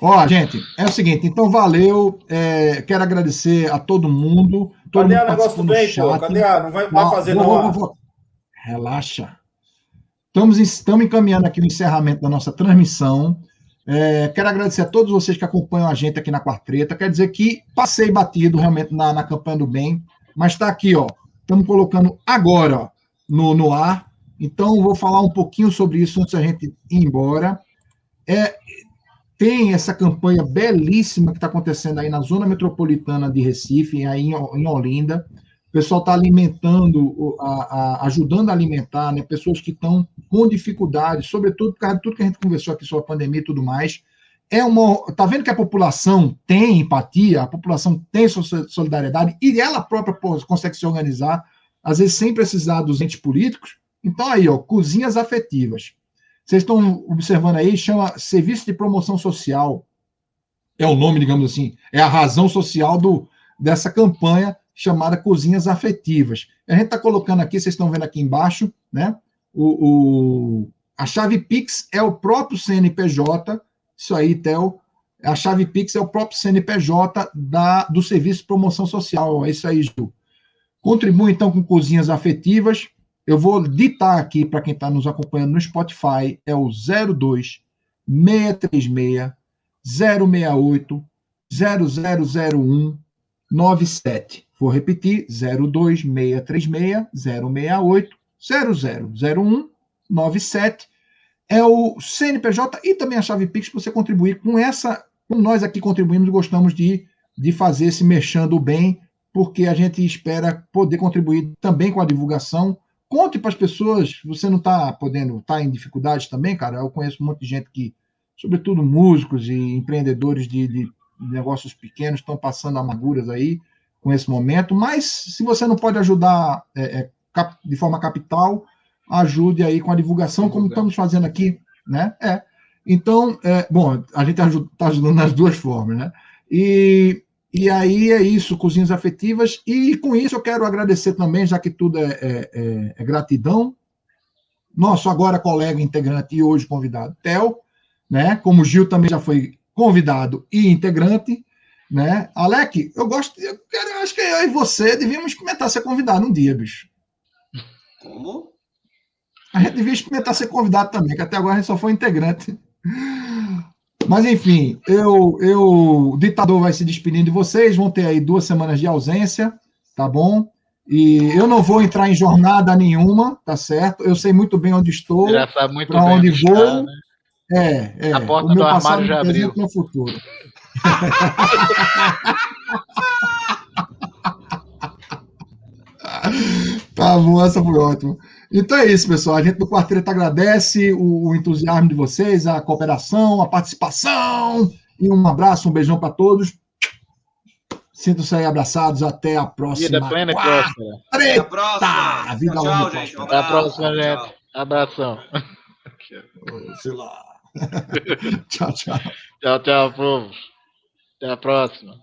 Ó, gente, é o seguinte, então valeu. é, quero agradecer a todo mundo. Todo Cadê mundo o negócio do bem, pô? Cadê a. Não vai, vai fazer, vou- não. vou- a- vou- Relaxa. Estamos, estamos encaminhando aqui o encerramento da nossa transmissão. É, quero agradecer a todos vocês que acompanham a gente aqui na Quartreta. Quer dizer que passei batido realmente na, na campanha do bem, mas está aqui, ó. Estamos colocando agora ó, no, no ar. Então, vou falar um pouquinho sobre isso antes da gente ir embora. É, tem essa campanha belíssima que está acontecendo aí na zona metropolitana de Recife, aí em, em Olinda. O pessoal está alimentando, a- a- ajudando a alimentar né, pessoas que estão com dificuldades, sobretudo por causa de tudo que a gente conversou aqui sobre a pandemia e tudo mais. É uma, tá vendo que a população tem empatia, a população tem so- solidariedade e ela própria consegue se organizar, às vezes sem precisar dos entes políticos. Então aí, ó, cozinhas afetivas. Vocês estão observando aí, chama Serviço de Promoção Social. É o nome, digamos assim, é a razão social do, dessa campanha chamada Cozinhas Afetivas. A gente está colocando aqui, vocês estão vendo aqui embaixo, né? O, o- a chave Pix é o próprio CNPJ, isso aí, Theo. A chave Pix é o próprio CNPJ da, do Serviço de Promoção Social. É isso aí, Gil. Contribua então com Cozinhas Afetivas. Eu vou ditar aqui para quem está nos acompanhando no Spotify, é o 02 636 068 0001 97. Vou repetir: 02 636 068 0001 97. É o CNPJ e também a chave Pix para você contribuir com essa. Com nós aqui contribuímos, gostamos de, de fazer esse mexendo bem, porque a gente espera poder contribuir também com a divulgação. Conte para as pessoas, você não está podendo, está em dificuldades também, cara. Eu conheço um monte de gente que, sobretudo músicos e empreendedores de, de negócios pequenos, estão passando amarguras aí com esse momento. Mas se você não pode ajudar é, é, cap- de forma capital, ajude aí com a divulgação, como estamos fazendo aqui, né? É. Então, é, bom, a gente está ajudando nas duas formas, né? E, e aí é isso, cozinhas afetivas. E com isso eu quero agradecer também, já que tudo é, é- é- é gratidão, nosso agora colega integrante e hoje convidado, Theo, né? Como o Gil também já foi convidado e integrante, né? Alec, eu gosto, eu quero, acho que eu e você devíamos experimentar ser convidado um dia, bicho. Como? A gente devia experimentar ser convidado também, que até agora a gente só foi integrante. Mas, enfim, eu, eu, o ditador vai se despedindo de vocês, vão ter aí duas semanas de ausência, tá bom? E eu não vou entrar em jornada nenhuma, tá certo? Eu sei muito bem onde estou, bem onde onde vou. está, né? É, é. A porta o meu do armário já abriu. meu futuro. [laughs] Tá bom, essa foi ótima. Então é isso, pessoal. A gente do Quarteto agradece o, o entusiasmo de vocês, a cooperação, a participação. E um abraço, um beijão para todos. Sintam-se aí abraçados. Até a próxima. Vida plena e próspera. Até a próxima. Vida tchau, longa gente. Um. Até a próxima, Tchau, gente. tchau. Abração. Sei lá. [laughs] tchau, tchau. Tchau, tchau, povo. Até a próxima.